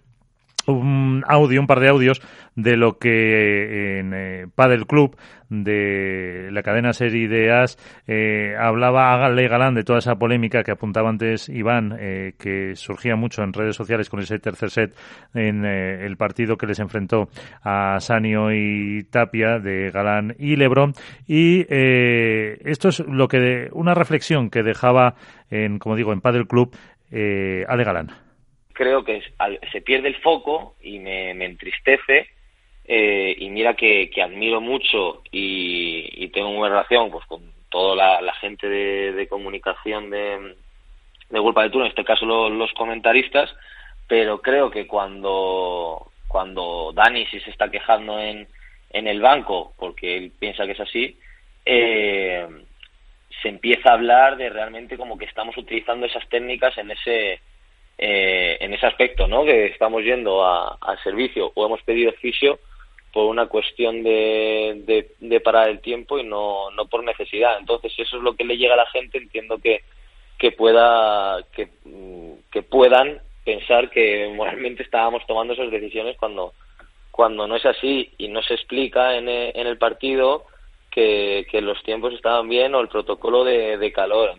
un audio, un par de audios de lo que en eh, Padel Club de la cadena serie Ideas eh, hablaba Ale Galán de toda esa polémica que apuntaba antes Iván, eh, que surgía mucho en redes sociales con ese tercer set en eh, el partido que les enfrentó a Sanio y Tapia de Galán y Lebrón. Y esto es lo que de, una reflexión que dejaba en, como digo, en Padel Club Ale Galán creo que se pierde el foco y me, entristece. Eh, y mira que, admiro mucho y, tengo una relación pues con toda la, gente de, comunicación de, de Culpa del Tour, en este caso los, comentaristas, pero creo que cuando, cuando Dani si se está quejando en, en el banco, porque él piensa que es así, eh, se empieza a hablar de realmente como que estamos utilizando esas técnicas en ese eh, en ese aspecto, ¿no? Que estamos yendo al servicio o hemos pedido oficio por una cuestión de, de, parar el tiempo y no, no por necesidad. Entonces, si eso es lo que le llega a la gente, entiendo que, que pueda que, que puedan pensar que moralmente estábamos tomando esas decisiones cuando cuando no es así y no se explica en, en el partido que, que los tiempos estaban bien o el protocolo de, de calor.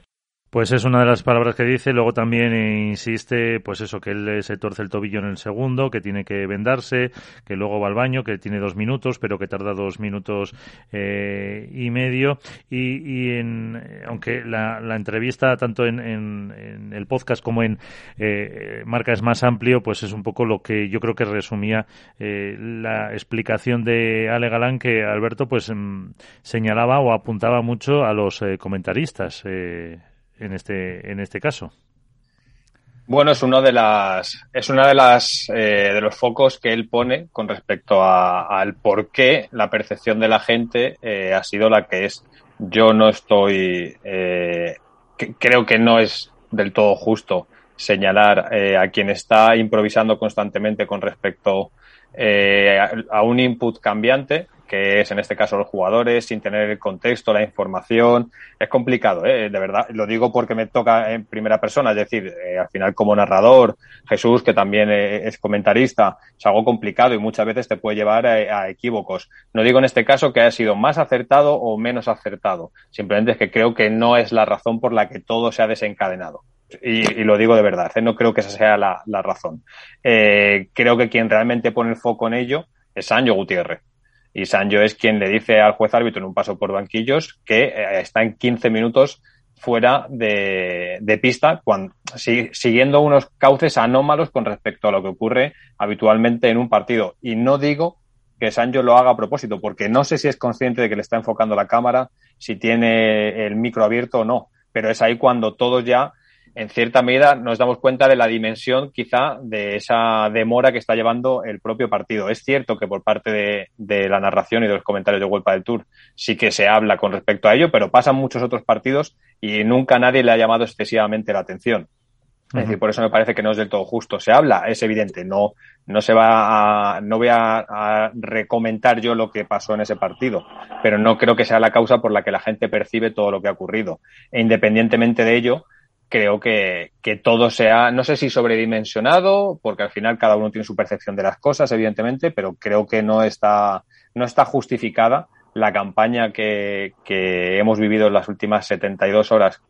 Pues es una de las palabras que dice. Luego también insiste, pues eso, que él se torce el tobillo en el segundo, que tiene que vendarse, que luego va al baño, que tiene dos minutos, pero que tarda dos minutos eh, y medio. Y, y en, aunque la, la entrevista, tanto en, en, el podcast como en eh, Marca es más amplio, pues es un poco lo que yo creo que resumía eh, la explicación de Ale Galán, que Alberto pues mm, señalaba o apuntaba mucho a los eh, comentaristas. Eh, en este, en este caso. Bueno, es uno de las, es una de las eh, de los focos que él pone con respecto al por qué la percepción de la gente eh, ha sido la que es. Yo no estoy, eh, creo que no es del todo justo señalar a quien está improvisando constantemente con respecto a un input cambiante que es en este caso los jugadores, sin tener el contexto, la información. Es complicado, ¿eh? de verdad. Lo digo porque me toca en primera persona, es decir, eh, al final como narrador, Jesús, que también eh, es comentarista, es algo complicado y muchas veces te puede llevar a, equívocos. No digo en este caso que haya sido más acertado o menos acertado, simplemente es que creo que no es la razón por la que todo se ha desencadenado. Y, lo digo de verdad, no creo que esa sea la, la razón. creo que quien realmente pone el foco en ello es Sancho Gutiérrez y Sancho es quien le dice al juez árbitro en un paso por banquillos que eh, está en 15 minutos fuera de, pista, cuando, siguiendo unos cauces anómalos con respecto a lo que ocurre habitualmente en un partido. Y no digo que Sancho lo haga a propósito, porque no sé si es consciente de que le está enfocando la cámara, si tiene el micro abierto o no, pero es ahí cuando todos ya en cierta medida nos damos cuenta de la dimensión quizá de esa demora que está llevando el propio partido. Es cierto que por parte de, la narración y de los comentarios de Vuelta del Tour sí que se habla con respecto a ello, pero pasan muchos otros partidos y nunca nadie le ha llamado excesivamente la atención. Es decir, por eso me parece que no es del todo justo. Se habla, es evidente, no, no se va a, no voy a, a, recomentar yo lo que pasó en ese partido, pero no creo que sea la causa por la que la gente percibe todo lo que ha ocurrido. E independientemente de ello, creo que, que, todo sea, no sé si sobredimensionado, porque al final cada uno tiene su percepción de las cosas, evidentemente, pero creo que no está, no está justificada la campaña que, que hemos vivido en las últimas 72 horas.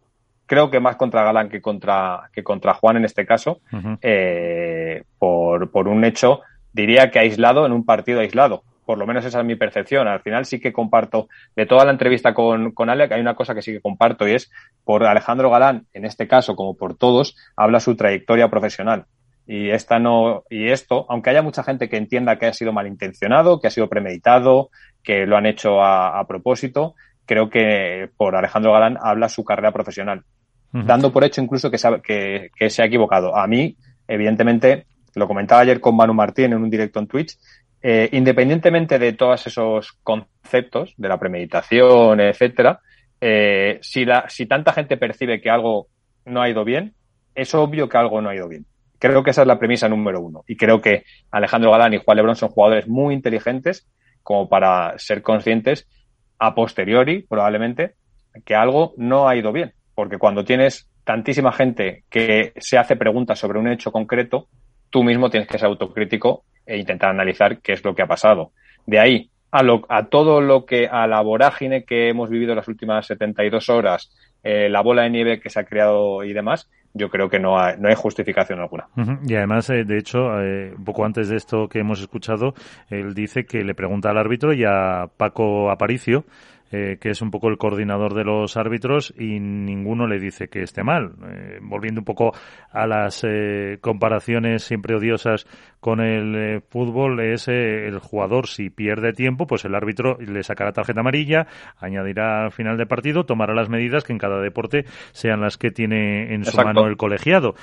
Creo que más contra Galán que contra, que contra Juan en este caso, eh, por, por un hecho, diría que aislado en un partido aislado por lo menos esa es mi percepción. Al final sí que comparto, de toda la entrevista con, con Alec, hay una cosa que sí que comparto y es por Alejandro Galán, en este caso, como por todos, habla su trayectoria profesional. Y esta no, y esto, aunque haya mucha gente que entienda que ha sido malintencionado, que ha sido premeditado, que lo han hecho a, propósito, creo que por Alejandro Galán habla su carrera profesional. dando por hecho incluso que se, ha, que, se ha equivocado. A mí, evidentemente, lo comentaba ayer con Manu Martín en un directo en Twitch, eh, independientemente de todos esos conceptos, de la premeditación, etcétera, eh, si, la, si tanta gente percibe que algo no ha ido bien, es obvio que algo no ha ido bien. Creo que esa es la premisa número uno. Y creo que Alejandro Galán y Juan Lebrón son jugadores muy inteligentes como para ser conscientes a posteriori, probablemente, que algo no ha ido bien. Porque cuando tienes tantísima gente que se hace preguntas sobre un hecho concreto, tú mismo tienes que ser autocrítico e intentar analizar qué es lo que ha pasado. De ahí a, lo, a todo lo que, a la vorágine que hemos vivido las últimas 72 horas, eh, la bola de nieve que se ha creado y demás, yo creo que no hay, no hay justificación alguna. Y además, eh, de hecho, eh, un poco antes de esto que hemos escuchado, él dice que le pregunta al árbitro y a Paco Aparicio eh, que es un poco el coordinador de los árbitros y ninguno le dice que esté mal. Eh, volviendo un poco a las eh, comparaciones siempre odiosas con el fútbol, es el jugador si pierde tiempo, pues el árbitro le sacará tarjeta amarilla, añadirá al final del partido, tomará las medidas que en cada deporte sean las que tiene en su mano el colegiado.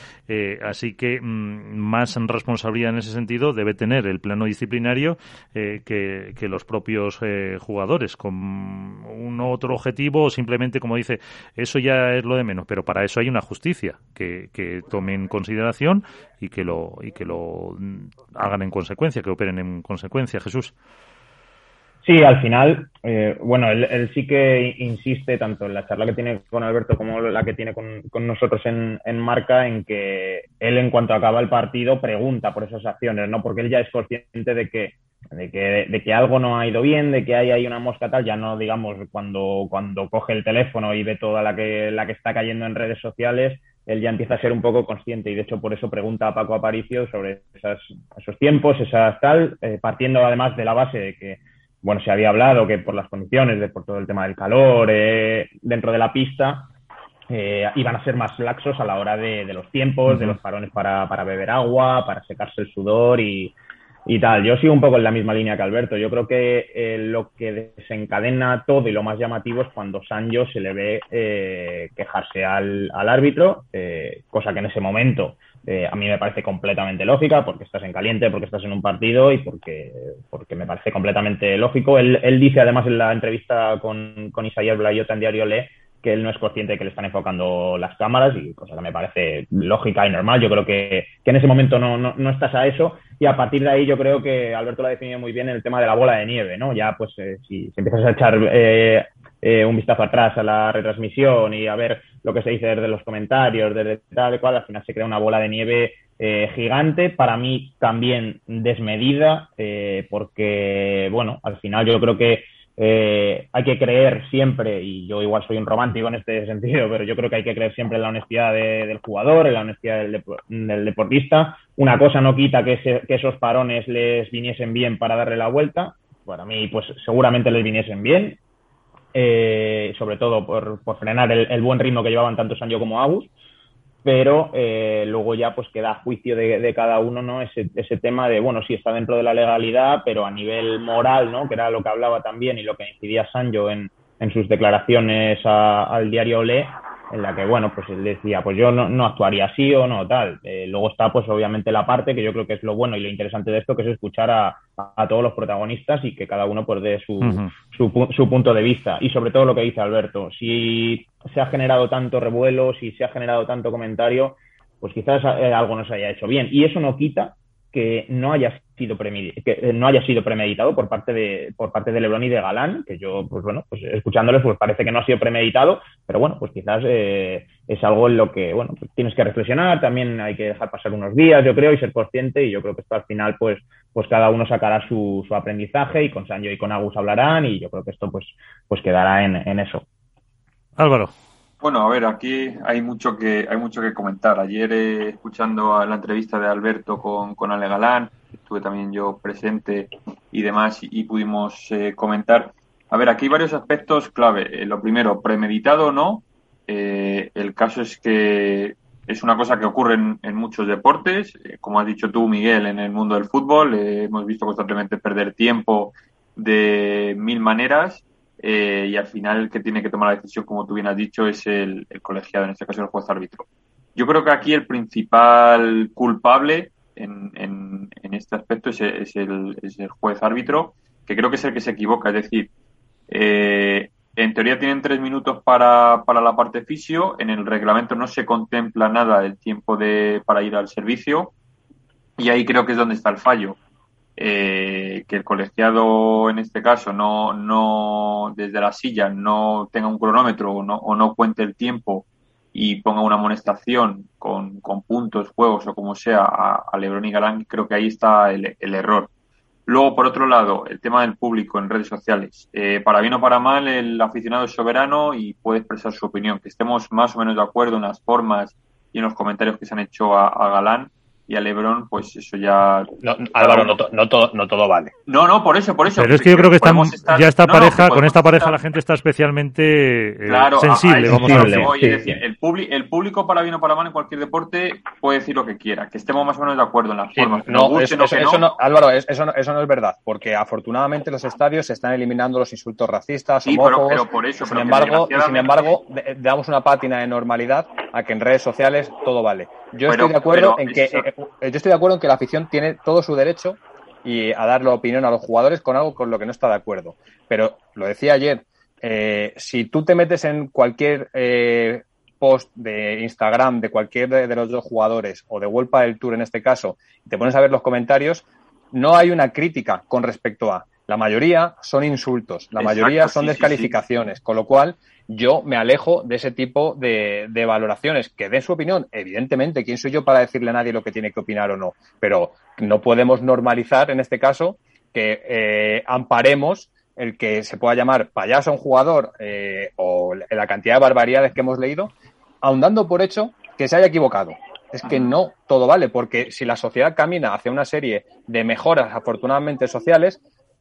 así que mm, más responsabilidad en ese sentido debe tener el plano disciplinario que, que, los propios jugadores, con un otro objetivo o simplemente, como dice, eso ya es lo de menos. Pero para eso hay una justicia que, que tome en consideración y que lo y que lo hagan en consecuencia, que operen en consecuencia. Jesús. Sí, al final, eh, bueno, él, sí que insiste tanto en la charla que tiene con Alberto como la que tiene con, nosotros en, en marca, en que él en cuanto acaba el partido pregunta por esas acciones, ¿no? Porque él ya es consciente de que de que, de que algo no ha ido bien, de que hay ahí una mosca tal, ya no digamos cuando, cuando coge el teléfono y ve toda la que, la que está cayendo en redes sociales, él ya empieza a ser un poco consciente y de hecho por eso pregunta a Paco Aparicio sobre esas, esos tiempos, esas tal, eh, partiendo además de la base de que, bueno, se había hablado que por las condiciones, de, por todo el tema del calor eh, dentro de la pista, eh, iban a ser más laxos a la hora de, de los tiempos, de los parones para, para beber agua, para secarse el sudor y, y tal. Yo sigo un poco en la misma línea que Alberto. Yo creo que eh, lo que desencadena todo y lo más llamativo es cuando Sancho se le ve eh, quejarse al, al árbitro, eh, cosa que en ese momento a mí me parece completamente lógica, porque estás en caliente, porque estás en un partido y porque, porque me parece completamente lógico. Él, él dice además en la entrevista con, con Isaías Blayota en Diario Le que él no es consciente de que le están enfocando las cámaras y cosa que me parece lógica y normal. Yo creo que, que en ese momento no, no, no, estás a eso y a partir de ahí yo creo que Alberto lo ha definido muy bien el tema de la bola de nieve, ¿no? Ya pues eh, si, empiezas a echar eh, eh, un vistazo atrás a la retransmisión y a ver lo que se dice desde los comentarios, desde tal cual, al final se crea una bola de nieve gigante, para mí también desmedida, porque, bueno, al final yo creo que eh, hay que creer siempre, y yo igual soy un romántico en este sentido, pero yo creo que hay que creer siempre en la honestidad del jugador, en la honestidad del, deportista. Una cosa no quita que, esos parones les viniesen bien para darle la vuelta. Para mí, pues seguramente les viniesen bien, eh, sobre todo por, frenar el, buen ritmo que llevaban tanto Sancho como Agus pero eh, luego ya pues queda a juicio de, cada uno no ese, ese, tema de bueno sí está dentro de la legalidad pero a nivel moral no que era lo que hablaba también y lo que incidía Sancho en, en sus declaraciones al diario Le en la que, bueno, pues él decía, pues yo no, no actuaría así o no, tal. Eh, luego está, pues obviamente la parte que yo creo que es lo bueno y lo interesante de esto, que es escuchar a, a todos los protagonistas y que cada uno pues dé su, su, su, punto de vista. Y sobre todo lo que dice Alberto, si se ha generado tanto revuelo, si se ha generado tanto comentario, pues quizás eh, algo no se haya hecho bien. Y eso no quita que no haya sido que eh, no haya sido premeditado por parte de por parte de Lebron y de Galán, que yo pues bueno, pues escuchándoles pues parece que no ha sido premeditado, pero bueno, pues quizás eh, es algo en lo que bueno, pues tienes que reflexionar, también hay que dejar pasar unos días, yo creo, y ser consciente y yo creo que esto al final pues pues cada uno sacará su, su aprendizaje y con Sancho y con Agus hablarán y yo creo que esto pues pues quedará en eso. Álvaro. Bueno, a ver, aquí hay mucho que hay mucho que comentar. Ayer eh, escuchando la entrevista de Alberto con, con Ale Galán, estuve también yo presente y demás y, pudimos eh, comentar. A ver, aquí hay varios aspectos clave. Eh, lo primero, premeditado o no. el caso es que es una cosa que ocurre en, en muchos deportes. como has dicho tú, Miguel, en el mundo del fútbol hemos visto constantemente perder tiempo de mil maneras eh, y al final el que tiene que tomar la decisión, como tú bien has dicho, es el, colegiado, en este caso el juez árbitro. Yo creo que aquí el principal culpable en, en, este aspecto es, es, el, es, el, juez árbitro, que creo que es el que se equivoca. Es decir, eh, en teoría tienen tres minutos para, para la parte fisio, en el reglamento no se contempla nada del tiempo de, para ir al servicio, y ahí creo que es donde está el fallo eh, que el colegiado en este caso no, no desde la silla no tenga un cronómetro o no, o no cuente el tiempo y ponga una amonestación con, con puntos, juegos o como sea a, a Lebron y Galán, creo que ahí está el, el, error. Luego, por otro lado, el tema del público en redes sociales. Eh, para bien o para mal, el aficionado es soberano y puede expresar su opinión. Que estemos más o menos de acuerdo en las formas y en los comentarios que se han hecho a, a Galán, y a Lebron, pues eso ya. No, Álvaro, no, no, todo, no todo vale. No, no, por eso, por eso. Pero es que yo creo que estamos ya esta pareja, con esta pareja la gente está especialmente eh, sensible, vamos a decir. el, el, público, para bien o para mal en cualquier deporte, puede decir lo que quiera, que estemos más o menos de acuerdo en las formas. No, eso, no, Álvaro, eso, no, eso no es verdad, porque afortunadamente en los estadios se están eliminando los insultos racistas, homófobos. Pero, por eso, sin embargo, y sin embargo, damos una pátina de normalidad a que en redes sociales todo vale. Yo estoy de acuerdo en que eh, yo estoy de acuerdo en que la afición tiene todo su derecho y a dar la opinión a los jugadores con algo con lo que no está de acuerdo. Pero lo decía ayer, eh, si tú te metes en cualquier eh, post de Instagram de cualquier de, los dos jugadores o de Vuelta del Tour en este caso y te pones a ver los comentarios, no hay una crítica con respecto a. La mayoría son insultos, la mayoría son descalificaciones, con lo cual yo me alejo de ese tipo de, de, valoraciones. Que den su opinión, evidentemente, ¿quién soy yo para decirle a nadie lo que tiene que opinar o no? Pero no podemos normalizar, en este caso, que eh, amparemos el que se pueda llamar payaso a un jugador eh, o la cantidad de barbaridades que hemos leído, aun dando por hecho que se haya equivocado. Es que no todo vale, porque si la sociedad camina hacia una serie de mejoras afortunadamente sociales,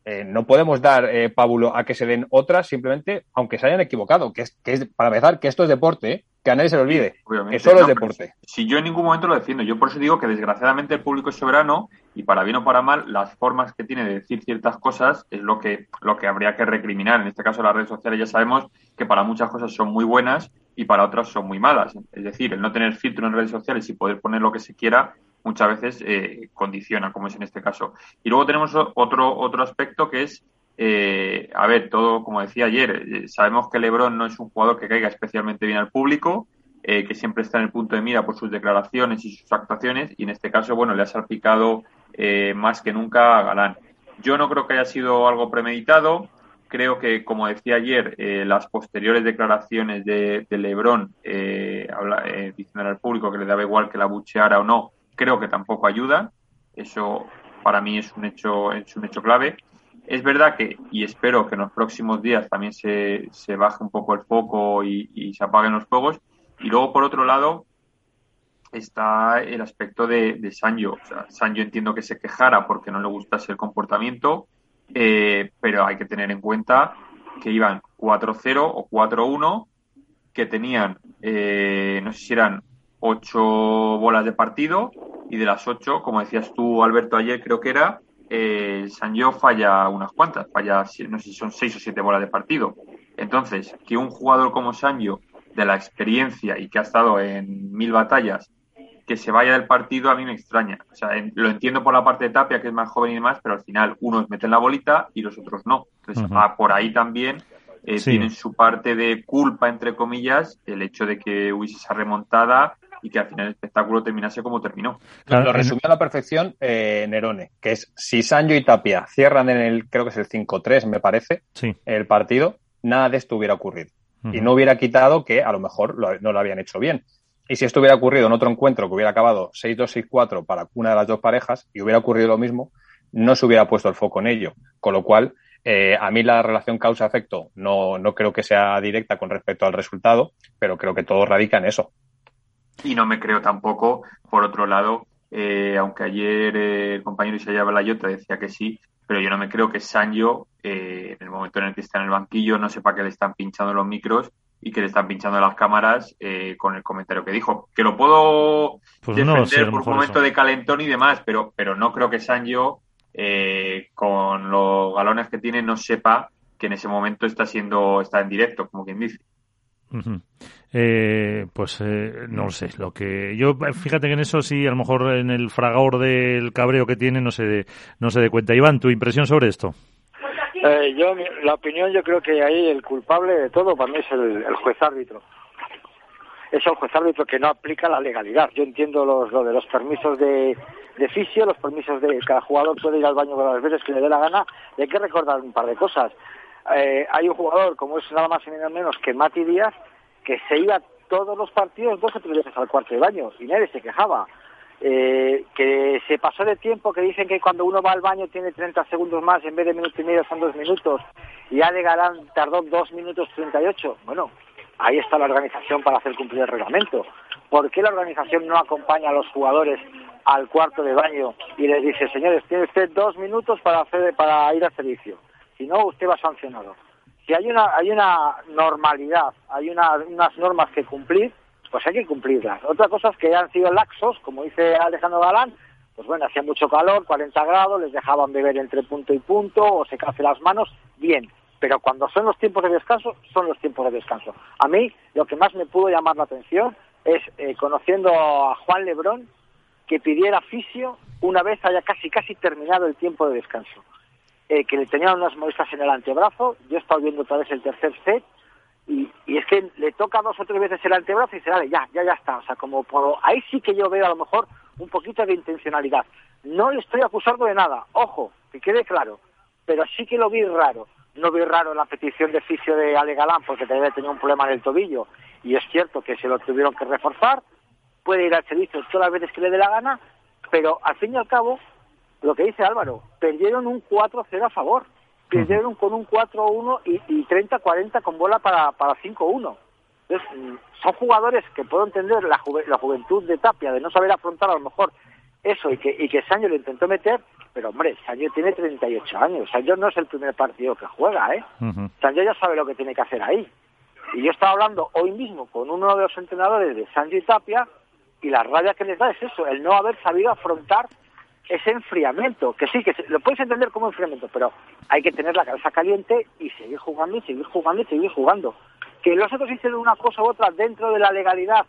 eh, no podemos dar eh, pábulo a que se den otras simplemente, aunque se hayan equivocado, que es, que es para empezar, que esto es deporte, que a nadie se le olvide, que solo es deporte. Si yo en ningún momento lo defiendo, yo por eso digo que desgraciadamente el público es soberano y para bien o para mal, las formas que tiene de decir ciertas cosas es lo que, lo que habría que recriminar. En este caso, las redes sociales ya sabemos que para muchas cosas son muy buenas y para otras son muy malas. Es decir, el no tener filtro en redes sociales y poder poner lo que se quiera muchas veces eh, condiciona, como es en este caso. Y luego tenemos otro, otro aspecto que es, eh, a ver, todo, como decía ayer, eh, sabemos que Lebron no es un jugador que caiga especialmente bien al público, que siempre está en el punto de mira por sus declaraciones y sus actuaciones, y en este caso, bueno, le ha salpicado más que nunca a Galán. Yo no creo que haya sido algo premeditado. Creo que, como decía ayer, las posteriores declaraciones de, de Lebron eh, diciendo al público que le daba igual que la bucheara o no, creo que tampoco ayuda. Eso para mí es un hecho, es un hecho clave. Es verdad que, y espero que en los próximos días también se, se baje un poco el foco y, se apaguen los fuegos. Y luego, por otro lado, está el aspecto de, de Sancho. Sancho entiendo que se quejara porque no le gustase el comportamiento, eh, pero hay que tener en cuenta que iban 4-0 o 4-1, que tenían, eh, no sé si eran ocho bolas de partido y de las ocho, como decías tú, Alberto, ayer creo que era, eh, Sanjo falla unas cuantas, falla, no sé si son seis o siete bolas de partido. Entonces, que un jugador como Sanjo, de la experiencia y que ha estado en mil batallas, que se vaya del partido a mí me extraña. O sea, lo entiendo por la parte de Tapia, que es más joven y demás, pero al final unos meten la bolita y los otros no. Entonces, por ahí también eh, tienen su parte de culpa, entre comillas, el hecho de que hubiese esa remontada y que al final el espectáculo terminase como terminó. lo resumió a la perfección eh, Nerone, que es si Sancho y Tapia cierran en el, creo que es el 5-3, me parece, el partido, nada de esto hubiera ocurrido. Y no hubiera quitado que a lo mejor no lo habían hecho bien. Y si esto hubiera ocurrido en otro encuentro que hubiera acabado 6-2-6-4 para una de las dos parejas y hubiera ocurrido lo mismo, no se hubiera puesto el foco en ello. Con lo cual, eh, a mí la relación causa-efecto no, no creo que sea directa con respecto al resultado, pero creo que todo radica en eso. Y no me creo tampoco, por otro lado, eh, aunque ayer eh, el compañero Isaiah Balayota decía que sí, pero yo no me creo que Sancho, eh, en el momento en el que está en el banquillo, no sepa que le están pinchando los micros y que le están pinchando las cámaras con el comentario que dijo. Que lo puedo pues defender por un momento de calentón y demás, pero, pero no creo que Sancho, con los galones que tiene, no sepa que en ese momento está siendo, está en directo, como quien dice. Eh, pues eh, no sé. Lo que yo, fíjate que en eso sí, a lo mejor en el fragor del cabreo que tiene no se de, no se dé cuenta. Iván, tu impresión sobre esto. Eh, yo, la opinión, yo creo que ahí el culpable de todo para mí es el, juez árbitro. Es el juez árbitro que no aplica la legalidad. Yo entiendo los, lo de los permisos de, de los permisos de cada jugador puede ir al baño las veces que le dé la gana. Y hay que recordar un par de cosas. Eh, hay un jugador, como es nada más y nada menos que Mati Díaz, que se iba todos los partidos dos o tres veces al cuarto de baño y nadie se quejaba. Eh, que se pasó de tiempo, que dicen que cuando uno va al baño tiene 30 segundos más, en vez de minuto y medio son dos minutos, y Ale Galán tardó dos minutos 38. Bueno, ahí está la organización para hacer cumplir el reglamento. ¿Por qué la organización no acompaña a los jugadores al cuarto de baño y les dice, señores, tiene usted dos minutos para, para ir al servicio? Si no, usted va sancionado. Si hay una, hay una normalidad, hay unas normas que cumplir, pues hay que cumplirlas. Otra cosa es que han sido laxos, como dice Alejandro Galán, pues bueno, hacía mucho calor, 40 grados, les dejaban beber entre punto y punto o secarse las manos, bien. Pero cuando son los tiempos de descanso, son los tiempos de descanso. A mí, lo que más me pudo llamar la atención es, eh, conociendo a Juan Lebrón, que pidiera fisio una vez haya casi casi terminado el tiempo de descanso. Eh, que le tenían unas molestias en el antebrazo. Yo he estado viendo otra vez el tercer set y, y, es que le toca dos o tres veces el antebrazo y se dale, ya, ya, ya está. O sea, como por, ahí sí que yo veo a lo mejor un poquito de intencionalidad. No le estoy acusando de nada, ojo, que quede claro, pero sí que lo vi raro. No vi raro la petición de fisio de Ale Galán porque también tenía un problema en el tobillo y es cierto que se lo tuvieron que reforzar. Puede ir al servicio todas las veces que le dé la gana, pero al fin y al cabo lo que dice Álvaro, perdieron un 4-0 a favor, perdieron con un 4-1 y, y 30-40 con bola para, para 5-1. Entonces, mm, son jugadores que puedo entender la, la juventud de Tapia, de no saber afrontar a lo mejor eso y que, y que Sancho lo intentó meter, pero hombre, Sancho tiene 38 años, Sancho no es el primer partido que juega, ¿eh? Uh ya sabe lo que tiene que hacer ahí. Y yo estaba hablando hoy mismo con uno de los entrenadores de Sancho y Tapia y la rabia que les da es eso, el no haber sabido afrontar ese enfriamiento, que sí, que lo puedes entender como enfriamiento, pero hay que tener la cabeza caliente y seguir jugando y seguir jugando y seguir jugando. Que los otros hicieron una cosa u otra dentro de la legalidad,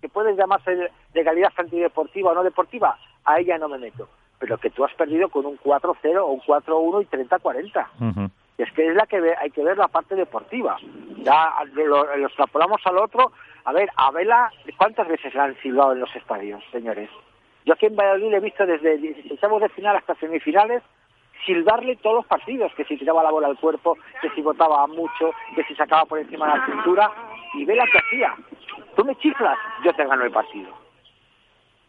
que puede llamarse legalidad antideportiva o no deportiva, a ella no me meto. Pero que tú has perdido con un 4-0 o un 4-1 y 30-40. Y es que es la que hay que ver la parte deportiva. Ya lo, lo extrapolamos al otro. A ver, a Vela, ¿cuántas veces la han silbado en los estadios, señores? Yo aquí en Valladolid he visto desde 16 de final hasta semifinales silbarle todos los partidos, que si tiraba la bola al cuerpo, que si votaba mucho, que si sacaba por encima de la cintura, y ve la que hacía. Tú me chiflas, yo te gano el partido.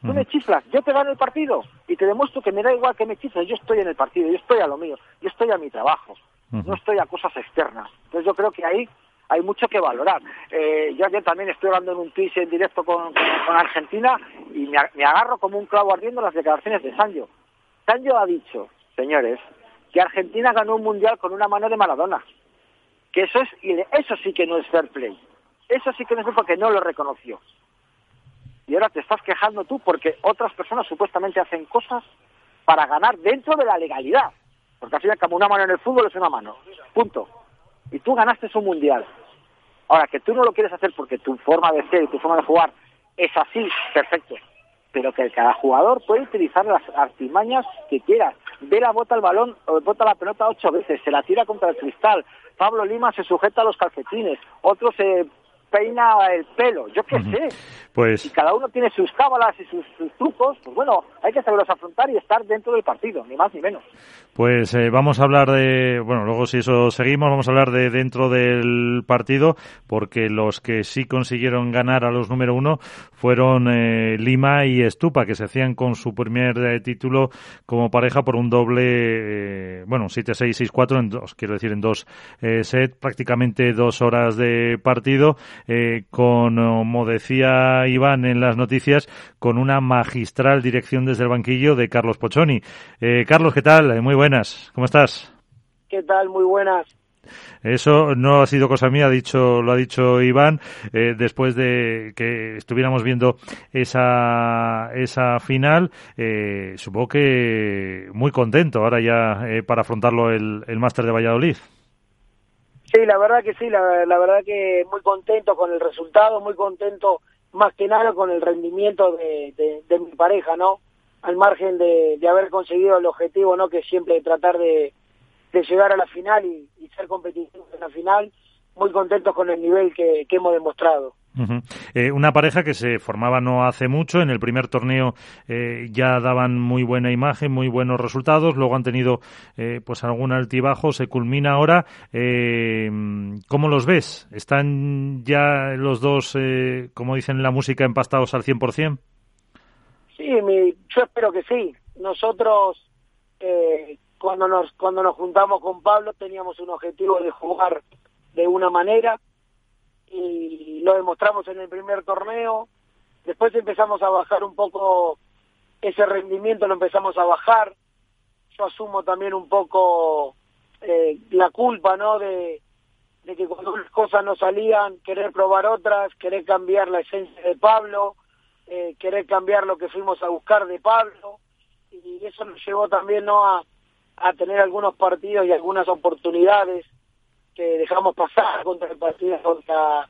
Tú me chiflas, yo te gano el partido y te demuestro que me da igual que me chifles, yo estoy en el partido, yo estoy a lo mío, yo estoy a mi trabajo, no estoy a cosas externas. Entonces yo creo que ahí hay mucho que valorar. Eh, yo ayer también estoy hablando en un tweet en directo con, Argentina y me, agarro como un clavo ardiendo las declaraciones de Sancho. Sancho ha dicho, señores, que Argentina ganó un mundial con una mano de Maradona. Que eso es, eso sí que no es fair play. Eso sí que no es porque no lo reconoció. Y ahora te estás quejando tú porque otras personas supuestamente hacen cosas para ganar dentro de la legalidad. Porque al final, como una mano en el fútbol es una mano. Punto. Y tú ganaste un mundial. Ahora, que tú no lo quieres hacer porque tu forma de ser y tu forma de jugar es así, perfecto. Pero que cada jugador puede utilizar las artimañas que quiera. Vela bota el balón, bota la pelota ocho veces, se la tira contra el cristal. Pablo Lima se sujeta a los calcetines, otro se peina el pelo, yo qué sé. Pues... Y cada uno tiene sus cábalas y sus, trucos, pues bueno, hay que saberlos afrontar y estar dentro del partido, ni más ni menos. Pues eh, vamos a hablar de, bueno, luego si eso seguimos, vamos a hablar de dentro del partido, porque los que sí consiguieron ganar a los número uno fueron eh, Lima y Estupa, que se hacían con su primer eh, título como pareja por un doble, bueno, 7-6, 6-4 en dos, quiero decir, en dos set, prácticamente dos horas de partido, con, como decía Iván en las noticias, con una magistral dirección desde el banquillo de Carlos Pochoni. Carlos, ¿qué tal? Muy buenas, ¿cómo estás? ¿Qué tal? Muy buenas. Eso no ha sido cosa mía, ha dicho, lo ha dicho Iván, eh, después de que estuviéramos viendo esa, esa final. Eh, supongo que muy contento ahora ya eh, para afrontarlo el, el Máster de Valladolid. Sí, la verdad que sí, la, la verdad que muy contento con el resultado, muy contento más que nada con el rendimiento de, mi pareja, ¿no? Al margen de, haber conseguido el objetivo, ¿no? Que siempre tratar de, llegar a la final y, ser competitivos en la final, muy contentos con el nivel que hemos demostrado. Eh, una pareja que se formaba no hace mucho, en el primer torneo eh, ya daban muy buena imagen, muy buenos resultados, luego han tenido eh, pues algún altibajo, se culmina ahora. ¿Cómo los ves? ¿Están ya los dos, como dicen en la música, empastados al 100%? Sí, mi, yo espero que sí. Nosotros cuando nos cuando nos juntamos con Pablo teníamos un objetivo de jugar de una manera y lo demostramos en el primer torneo. Después empezamos a bajar un poco ese rendimiento, lo empezamos a bajar. Yo asumo también un poco eh, la culpa, ¿no? De, que cuando las cosas no salían, querer probar otras, querer cambiar la esencia de Pablo, eh, querer cambiar lo que fuimos a buscar de Pablo. Y eso nos llevó también, ¿no? A, a tener algunos partidos y algunas oportunidades que dejamos pasar contra el partido contra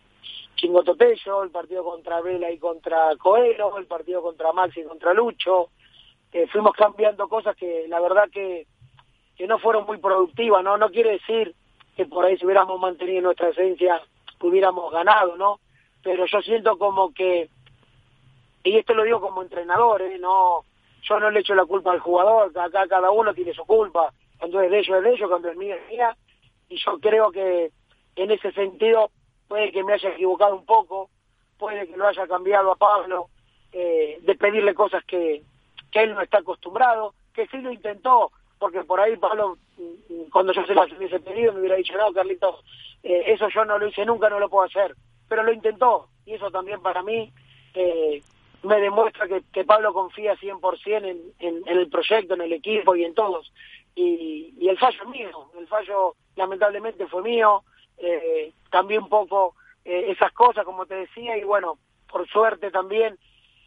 Chingototello, el partido contra Vela y contra Coelho, el partido contra Maxi y contra Lucho. Eh, fuimos cambiando cosas que la verdad que, que no fueron muy productivas, ¿no? No quiere decir que por ahí si hubiéramos mantenido nuestra esencia hubiéramos ganado, ¿no? Pero yo siento como que, y esto lo digo como entrenador, ¿eh? No, yo no le echo la culpa al jugador, acá cada uno tiene su culpa, cuando es de ellos es de ellos, cuando es mía es mía, y yo creo que en ese sentido puede que me haya equivocado un poco, puede que lo haya cambiado a Pablo, eh, de pedirle cosas que, que él no está acostumbrado, que sí lo intentó, porque por ahí Pablo, mm, cuando yo se las hubiese pedido, me hubiera dicho, no, Carlitos, eh, eso yo no lo hice nunca, no lo puedo hacer, pero lo intentó, y eso también para mí eh, me demuestra que, que Pablo confía 100% en, en, en el proyecto, en el equipo y en todos. Y, y el fallo es mío, el fallo lamentablemente fue mío, eh, cambié un poco eh, esas cosas, como te decía, y bueno, por suerte también,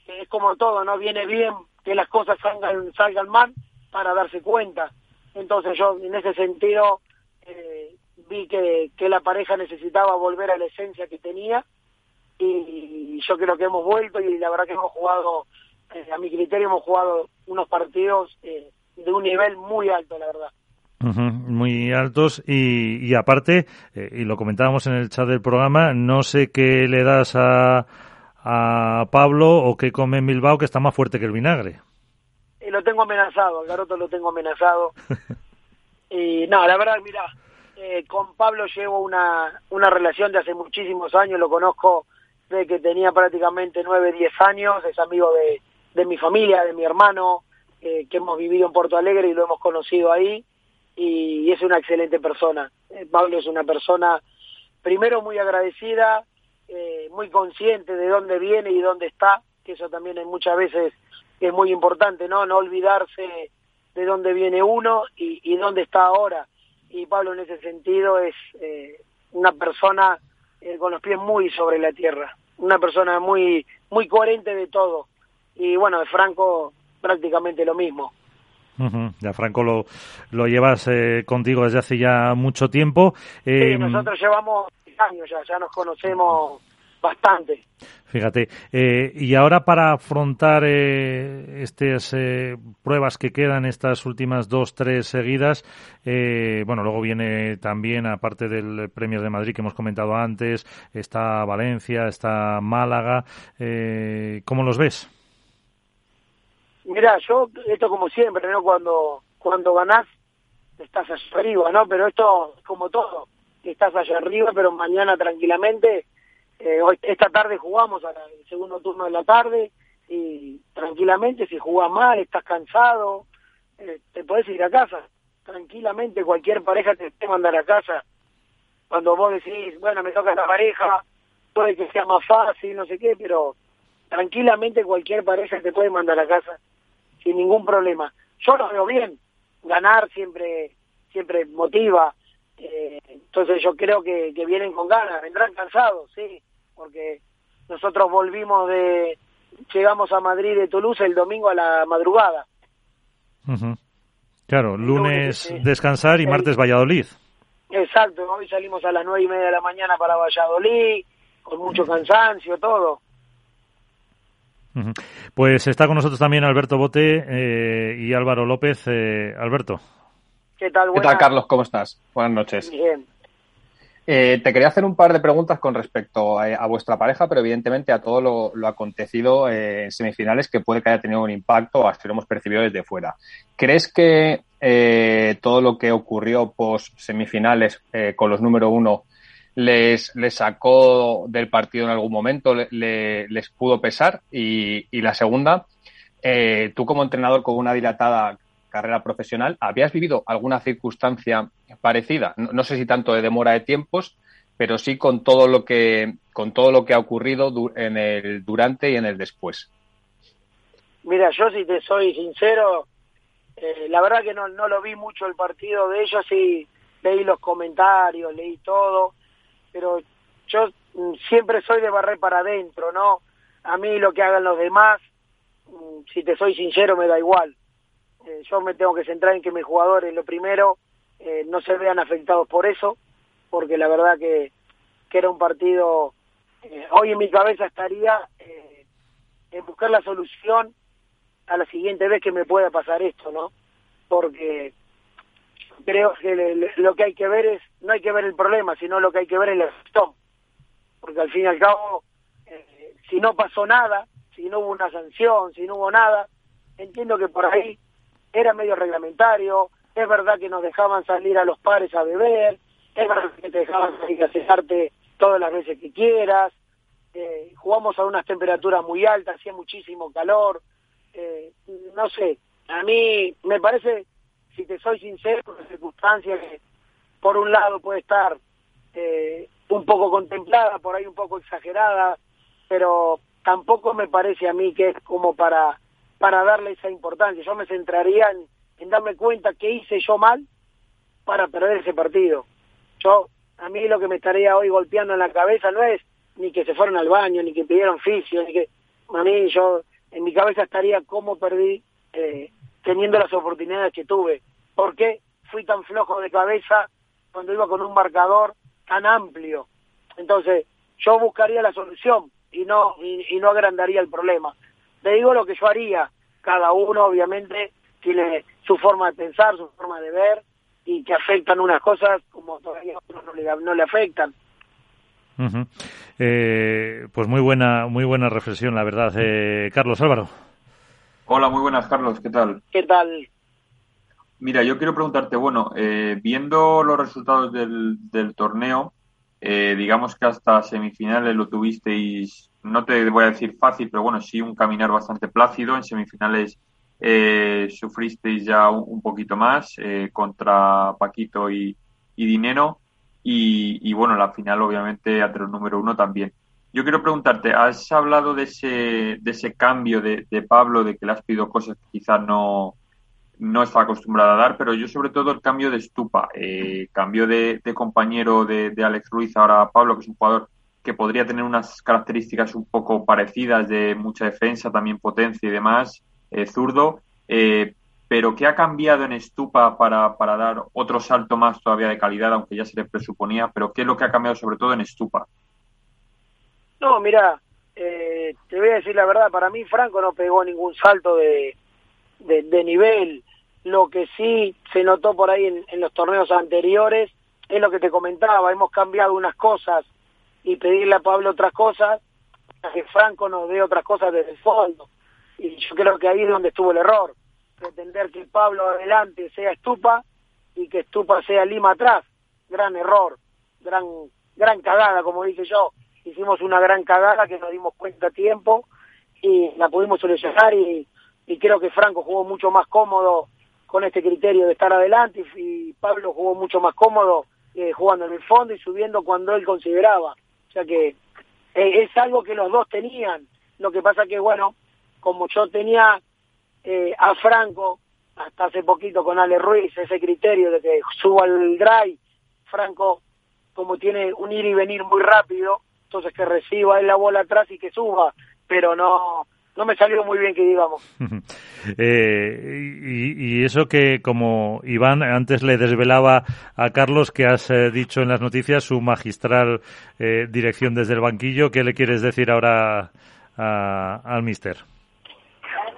eh, es como todo, ¿no? Viene bien que las cosas salgan, salgan mal para darse cuenta. Entonces yo en ese sentido eh, vi que, que la pareja necesitaba volver a la esencia que tenía y, yo creo que hemos vuelto y la verdad que hemos jugado, a mi criterio hemos jugado unos partidos de un nivel muy alto, la verdad. Muy altos y, y aparte, eh, y lo comentábamos en el chat del programa, no sé qué le das a, a Pablo o qué come en Bilbao que está más fuerte que el vinagre. Y lo tengo amenazado, al garoto lo tengo amenazado. y no, la verdad, mira, eh, con Pablo llevo una, una relación de hace muchísimos años, lo conozco desde que tenía prácticamente nueve, diez años, es amigo de, de mi familia, de mi hermano, eh, que hemos vivido en Porto Alegre y lo hemos conocido ahí y es una excelente persona. Eh, Pablo es una persona, primero muy agradecida, eh, muy consciente de dónde viene y dónde está, que eso también es muchas veces es muy importante, ¿no? No olvidarse de dónde viene uno y, dónde está ahora. Y Pablo en ese sentido es eh, una persona eh, con los pies muy sobre la tierra, una persona muy muy coherente de todo. Y bueno, de Franco prácticamente lo mismo. Ya Franco lo, lo llevas eh, contigo desde hace ya mucho tiempo. Eh, sí, nosotros llevamos años ya, ya nos conocemos bastante. Fíjate, eh, y ahora para afrontar eh, estas eh, pruebas que quedan, estas últimas dos, tres seguidas, eh, bueno, luego viene también, aparte del Premio de Madrid que hemos comentado antes, está Valencia, está Málaga, eh, ¿cómo los ves? Mira, yo, esto como siempre, ¿no? Cuando, cuando ganás, estás allá arriba, ¿no? Pero esto, como todo, estás allá arriba, pero mañana tranquilamente, eh, hoy, esta tarde jugamos al segundo turno de la tarde, y tranquilamente, si jugás mal, estás cansado, eh, te podés ir a casa. Tranquilamente, cualquier pareja te puede mandar a casa. Cuando vos decís, bueno, me toca la pareja, puede que sea más fácil, no sé qué, pero tranquilamente cualquier pareja te puede mandar a casa sin ningún problema. Yo lo veo bien, ganar siempre siempre motiva, eh, entonces yo creo que, que vienen con ganas, vendrán cansados, sí, porque nosotros volvimos de, llegamos a Madrid de Toulouse el domingo a la madrugada. Uh -huh. Claro, lunes, lunes descansar y martes Valladolid. Exacto, hoy salimos a las nueve y media de la mañana para Valladolid, con mucho cansancio, todo. Pues está con nosotros también Alberto Bote eh, y Álvaro López. Eh, Alberto. ¿Qué tal? ¿Qué tal, Carlos? ¿Cómo estás? Buenas noches. Bien. Eh, te quería hacer un par de preguntas con respecto a, vuestra pareja, pero evidentemente a todo lo, acontecido en semifinales que puede que haya tenido un impacto, así lo hemos percibido desde fuera. ¿Crees que todo lo que ocurrió post semifinales con los número uno les, les sacó del partido en algún momento, le, les pudo pesar. Y, y la segunda, eh, tú como entrenador con una dilatada carrera profesional, ¿habías vivido alguna circunstancia parecida? No, sé si tanto de demora de tiempos, pero sí con todo lo que con todo lo que ha ocurrido en el durante y en el después. Mira, yo si te soy sincero, eh, la verdad que no, no lo vi mucho el partido de ellos, sí leí los comentarios, leí todo, pero yo mm, siempre soy de barrer para adentro, ¿no? A mí lo que hagan los demás, mm, si te soy sincero, me da igual. Eh, yo me tengo que centrar en que mis jugadores, lo primero, eh, no se vean afectados por eso, porque la verdad que, que era un partido, eh, hoy en mi cabeza estaría en buscar la solución a la siguiente vez que me pueda pasar esto, ¿no? Porque creo que lo que hay que ver es, no hay que ver el problema, sino lo que hay que ver es la gestión. Porque al fin y al cabo, eh, si no pasó nada, si no hubo una sanción, si no hubo nada, entiendo que por ahí era medio reglamentario, es verdad que nos dejaban salir a los pares a beber, es verdad que te dejaban salir todas las veces que quieras, eh, jugamos a unas temperaturas muy altas, hacía muchísimo calor, eh, no sé, a mí me parece si te soy sincero, una circunstancia que por un lado puede estar eh, un poco contemplada, por ahí un poco exagerada, pero tampoco me parece a mí que es como para, para darle esa importancia. Yo me centraría en, darme cuenta que hice yo mal para perder ese partido. Yo, a mí lo que me estaría hoy golpeando en la cabeza no es ni que se fueron al baño, ni que pidieron fisio, ni que... A mí yo, en mi cabeza estaría cómo perdí eh, teniendo las oportunidades que tuve. ¿Por qué fui tan flojo de cabeza cuando iba con un marcador tan amplio? Entonces, yo buscaría la solución y no, y, no agrandaría el problema. Le digo lo que yo haría. Cada uno, obviamente, tiene su forma de pensar, su forma de ver, y que afectan unas cosas como todavía otros no le, no le afectan. Eh, pues muy buena, muy buena reflexión, la verdad. Eh, Carlos Álvaro. Hola, muy buenas, Carlos. ¿Qué tal? ¿Qué tal? Mira, yo quiero preguntarte, bueno, eh, viendo los resultados del, del torneo, eh, digamos que hasta semifinales lo tuvisteis, no te voy a decir fácil, pero bueno, sí un caminar bastante plácido. En semifinales eh, sufristeis ya un, poquito más eh, contra Paquito y, y Dinero. Y, y, bueno, la final obviamente ante el número uno también. Yo quiero preguntarte, has hablado de ese, de ese cambio de, Pablo, de que le has pedido cosas que quizás no, no está acostumbrado a dar, pero yo sobre todo el cambio de Estupa, eh, cambio de, compañero de, Alex Ruiz ahora a Pablo, que es un jugador que podría tener unas características un poco parecidas de mucha defensa, también potencia y demás, eh, zurdo, eh, pero ¿qué ha cambiado en Estupa para, para dar otro salto más todavía de calidad, aunque ya se le presuponía, pero qué es lo que ha cambiado sobre todo en Estupa? No, mira, eh, te voy a decir la verdad, para mí Franco no pegó ningún salto de, de, nivel. Lo que sí se notó por ahí en, los torneos anteriores es lo que te comentaba, hemos cambiado unas cosas y pedirle a Pablo otras cosas, a que Franco nos dé otras cosas desde el fondo. Y yo creo que ahí es donde estuvo el error, pretender que Pablo adelante sea Estupa y que Estupa sea Lima atrás. Gran error, gran, gran cagada, como dije yo hicimos una gran cagada que nos dimos cuenta a tiempo y la pudimos solucionar y, creo que Franco jugó mucho más cómodo con este criterio de estar adelante y, Pablo jugó mucho más cómodo eh, jugando en el fondo y subiendo cuando él consideraba. O sea que eh, es algo que los dos tenían. Lo que pasa que, bueno, como yo tenía eh, a Franco hasta hace poquito con Ale Ruiz ese criterio de que suba el drive, Franco como tiene un ir y venir muy rápido, entonces que reciba él la bola atrás y que suba, pero no no me salió muy bien que digamos. eh, y, y, eso que como Iván antes le desvelaba a Carlos que has eh, dicho en las noticias su magistral eh, dirección desde el banquillo, ¿qué le quieres decir ahora a, al mister?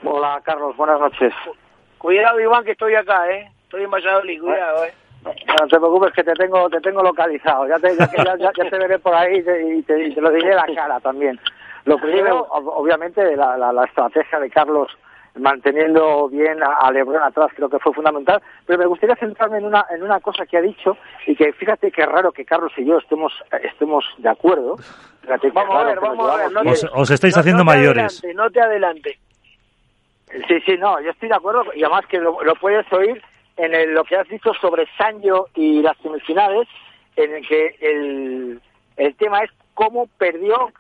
Hola Carlos, buenas noches. Cuidado Iván que estoy acá, ¿eh? Estoy en Valladolid, cuidado, ¿eh? No te preocupes que te tengo te tengo localizado. Ya te, ya, ya, ya te veré por ahí y te, y te, y te lo diré la cara también. Lo primero, obviamente, la, la, la, estrategia de Carlos manteniendo bien a, a, Lebron atrás creo que fue fundamental, pero me gustaría centrarme en una en una cosa que ha dicho y que fíjate que raro que Carlos y yo estemos estemos de acuerdo. Fíjate vamos a ver, vamos a ver. No os, te, os, estáis no, haciendo no mayores. Adelante, no te adelante. Sí, sí, no, yo estoy de acuerdo y además que lo, lo puedes oír en el, lo que has dicho sobre Sancho y las semifinales, en el que el, el tema es cómo perdió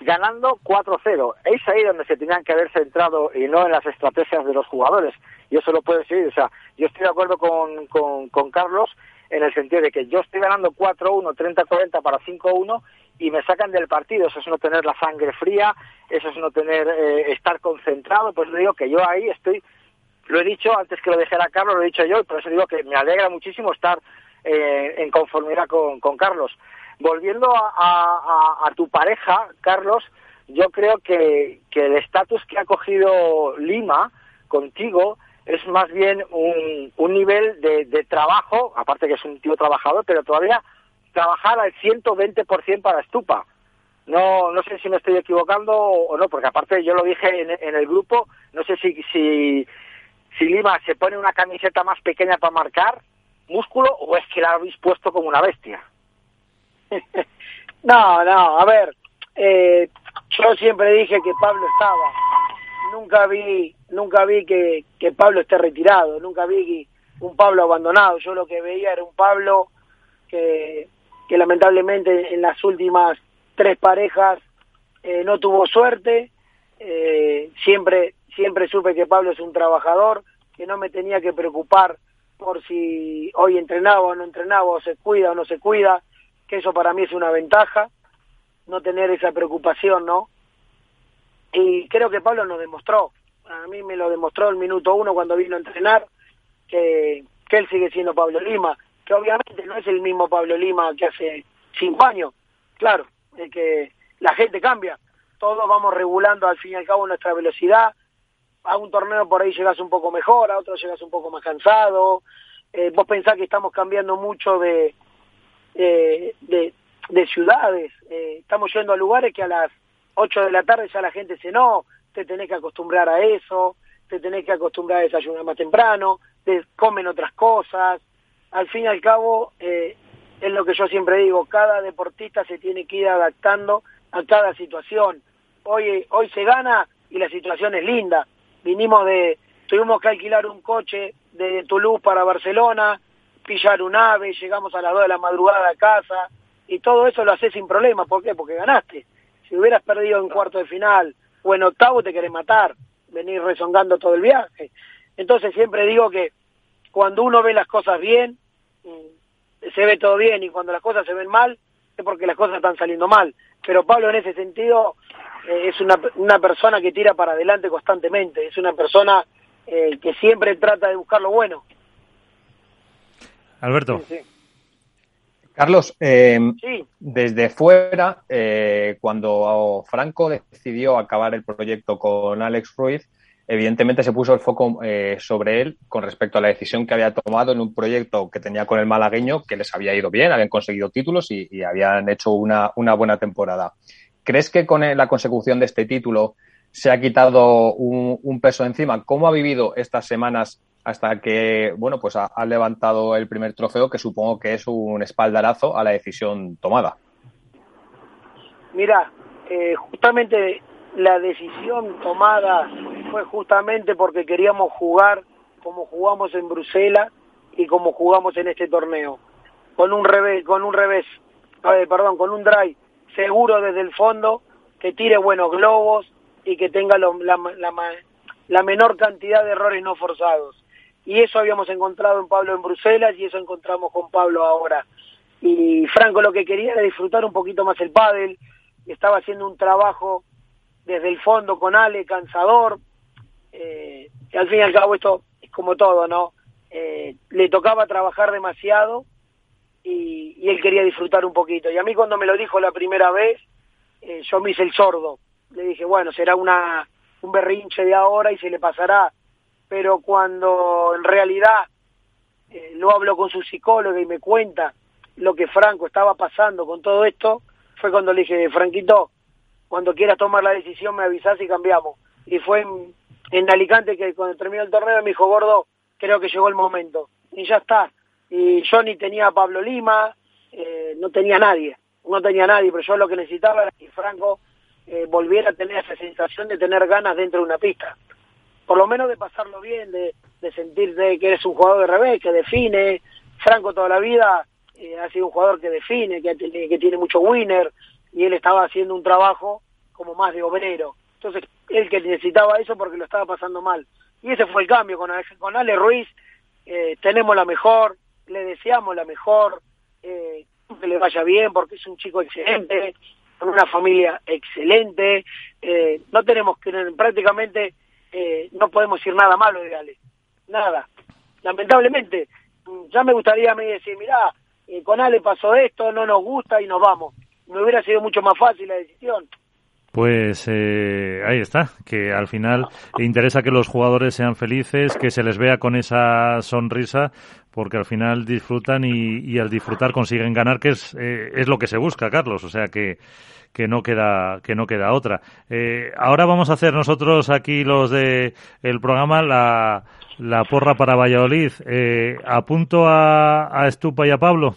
ganando 4-0. Es ahí donde se tenían que haber centrado y no en las estrategias de los jugadores. Y eso lo puedo decir. O sea, yo estoy de acuerdo con, con, Carlos en el sentido de que yo estoy ganando 4-1, 30-40 para 5-1 y me sacan del partido. Eso es no tener la sangre fría, eso es no tener, eh, estar concentrado. Pues digo que yo ahí estoy, lo he dicho antes que lo dejara Carlos, lo he dicho yo, y por eso digo que me alegra muchísimo estar eh, en conformidad con, con Carlos volviendo a, tu pareja, Carlos, yo creo que, el estatus que ha cogido Lima contigo es más bien un, nivel de, trabajo, aparte que es un tío trabajador, pero todavía trabajar al 120% para Estupa. No, no sé si me estoy equivocando o no, porque aparte yo lo dije en, en el grupo, no sé si, si Lima se pone una camiseta más pequeña para marcar músculo o es que la habéis puesto como una bestia. no, no, a ver, eh, yo siempre dije que Pablo estaba. Nunca vi, nunca vi que, que Pablo esté retirado, nunca vi un Pablo abandonado. Yo lo que veía era un Pablo que, que lamentablemente en las últimas tres parejas eh, no tuvo suerte. Eh, siempre, siempre supe que Pablo es un trabajador, que no me tenía que preocupar por si hoy entrenaba o no entrenaba, o se cuida o no se cuida que eso para mí es una ventaja, no tener esa preocupación, ¿no? Y creo que Pablo nos demostró, a mí me lo demostró el minuto uno cuando vino a entrenar, que, que él sigue siendo Pablo Lima, que obviamente no es el mismo Pablo Lima que hace cinco años, claro, es que la gente cambia, todos vamos regulando al fin y al cabo nuestra velocidad, a un torneo por ahí llegas un poco mejor, a otro llegas un poco más cansado, eh, vos pensás que estamos cambiando mucho de, eh, de, de ciudades. Eh, estamos yendo a lugares que a las 8 de la tarde ya la gente dice, no, te tenés que acostumbrar a eso, te tenés que acostumbrar a desayunar más temprano, te comen otras cosas. Al fin y al cabo, es lo que yo siempre digo, cada deportista se tiene que ir adaptando a cada situación. Hoy, hoy se gana y la situación es linda. Vinimos de, tuvimos que alquilar un coche de Toulouse para Barcelona, pillar un ave, llegamos a las 2 de la madrugada a casa, y todo eso lo haces sin problema. ¿Por qué? Porque ganaste. Si hubieras perdido en cuarto de final o en octavo te querés matar, venir rezongando todo el viaje. Entonces siempre digo que cuando uno ve las cosas bien, mm, se ve todo bien, y cuando las cosas se ven mal, es porque las cosas están saliendo mal. Pero Pablo en ese sentido es una, una persona que tira para adelante constantemente, es una persona eh, que siempre trata de buscar lo bueno. Alberto. Sí, sí. Carlos, eh, sí. desde fuera, eh, cuando Franco decidió acabar el proyecto con Alex Ruiz, evidentemente se puso el foco eh, sobre él con respecto a la decisión que había tomado en un proyecto que tenía con el malagueño, que les había ido bien, habían conseguido títulos y, y habían hecho una, una, buena temporada. ¿Crees que con la consecución de este título se ha quitado un, peso encima? ¿Cómo ha vivido estas semanas hasta que, bueno, pues ha, ha, levantado el primer trofeo, que supongo que es un espaldarazo a la decisión tomada. Mira, eh, justamente la decisión tomada fue justamente porque queríamos jugar como jugamos en Bruselas y como jugamos en este torneo, con un revés, con un revés, eh, perdón, con un drive seguro desde el fondo, que tire buenos globos y que tenga la, menor cantidad de errores no forzados y eso habíamos encontrado en Pablo en Bruselas y eso encontramos con Pablo ahora. Y Franco lo que quería era disfrutar un poquito más el pádel, estaba haciendo un trabajo desde el fondo con Ale, cansador. Eh, al fin y al cabo esto es como todo, ¿no? Eh, le tocaba trabajar demasiado y, él quería disfrutar un poquito. Y a mí cuando me lo dijo la primera vez, eh, yo me hice el sordo. Le dije, bueno, será una un berrinche de ahora y se le pasará. Pero cuando en realidad eh, lo hablo con su psicóloga y me cuenta lo que Franco estaba pasando con todo esto, fue cuando le dije, Franquito, cuando quieras tomar la decisión me avisás y cambiamos. Y fue en, en Alicante que cuando terminó el torneo me dijo, gordo, creo que llegó el momento. Y ya está. Y yo ni tenía a Pablo Lima, eh, no tenía nadie, no tenía nadie, pero yo lo que necesitaba era que Franco eh, volviera a tener esa sensación de tener ganas dentro de una pista. Por lo menos de pasarlo bien, de, de sentir que eres un jugador de revés, que define. Franco toda la vida eh, ha sido un jugador que define, que, que tiene mucho winner, y él estaba haciendo un trabajo como más de obrero. Entonces, él que necesitaba eso porque lo estaba pasando mal. Y ese fue el cambio con, con Ale Ruiz. Eh, tenemos la mejor, le deseamos la mejor, eh, que le vaya bien porque es un chico excelente, con una familia excelente. Eh, no tenemos que, prácticamente, eh, no podemos decir nada malo de Ale. Nada. Lamentablemente, ya me gustaría a mí decir, mirá, eh, con Ale pasó esto, no nos gusta y nos vamos. Me hubiera sido mucho más fácil la decisión. Pues eh, ahí está, que al final interesa que los jugadores sean felices, que se les vea con esa sonrisa, porque al final disfrutan y, y al disfrutar consiguen ganar, que es, eh, es lo que se busca, Carlos. O sea que, que no queda que no queda otra. Eh, ahora vamos a hacer nosotros aquí los de el programa la, la porra para Valladolid. Eh, apunto a, a Estupa y a Pablo.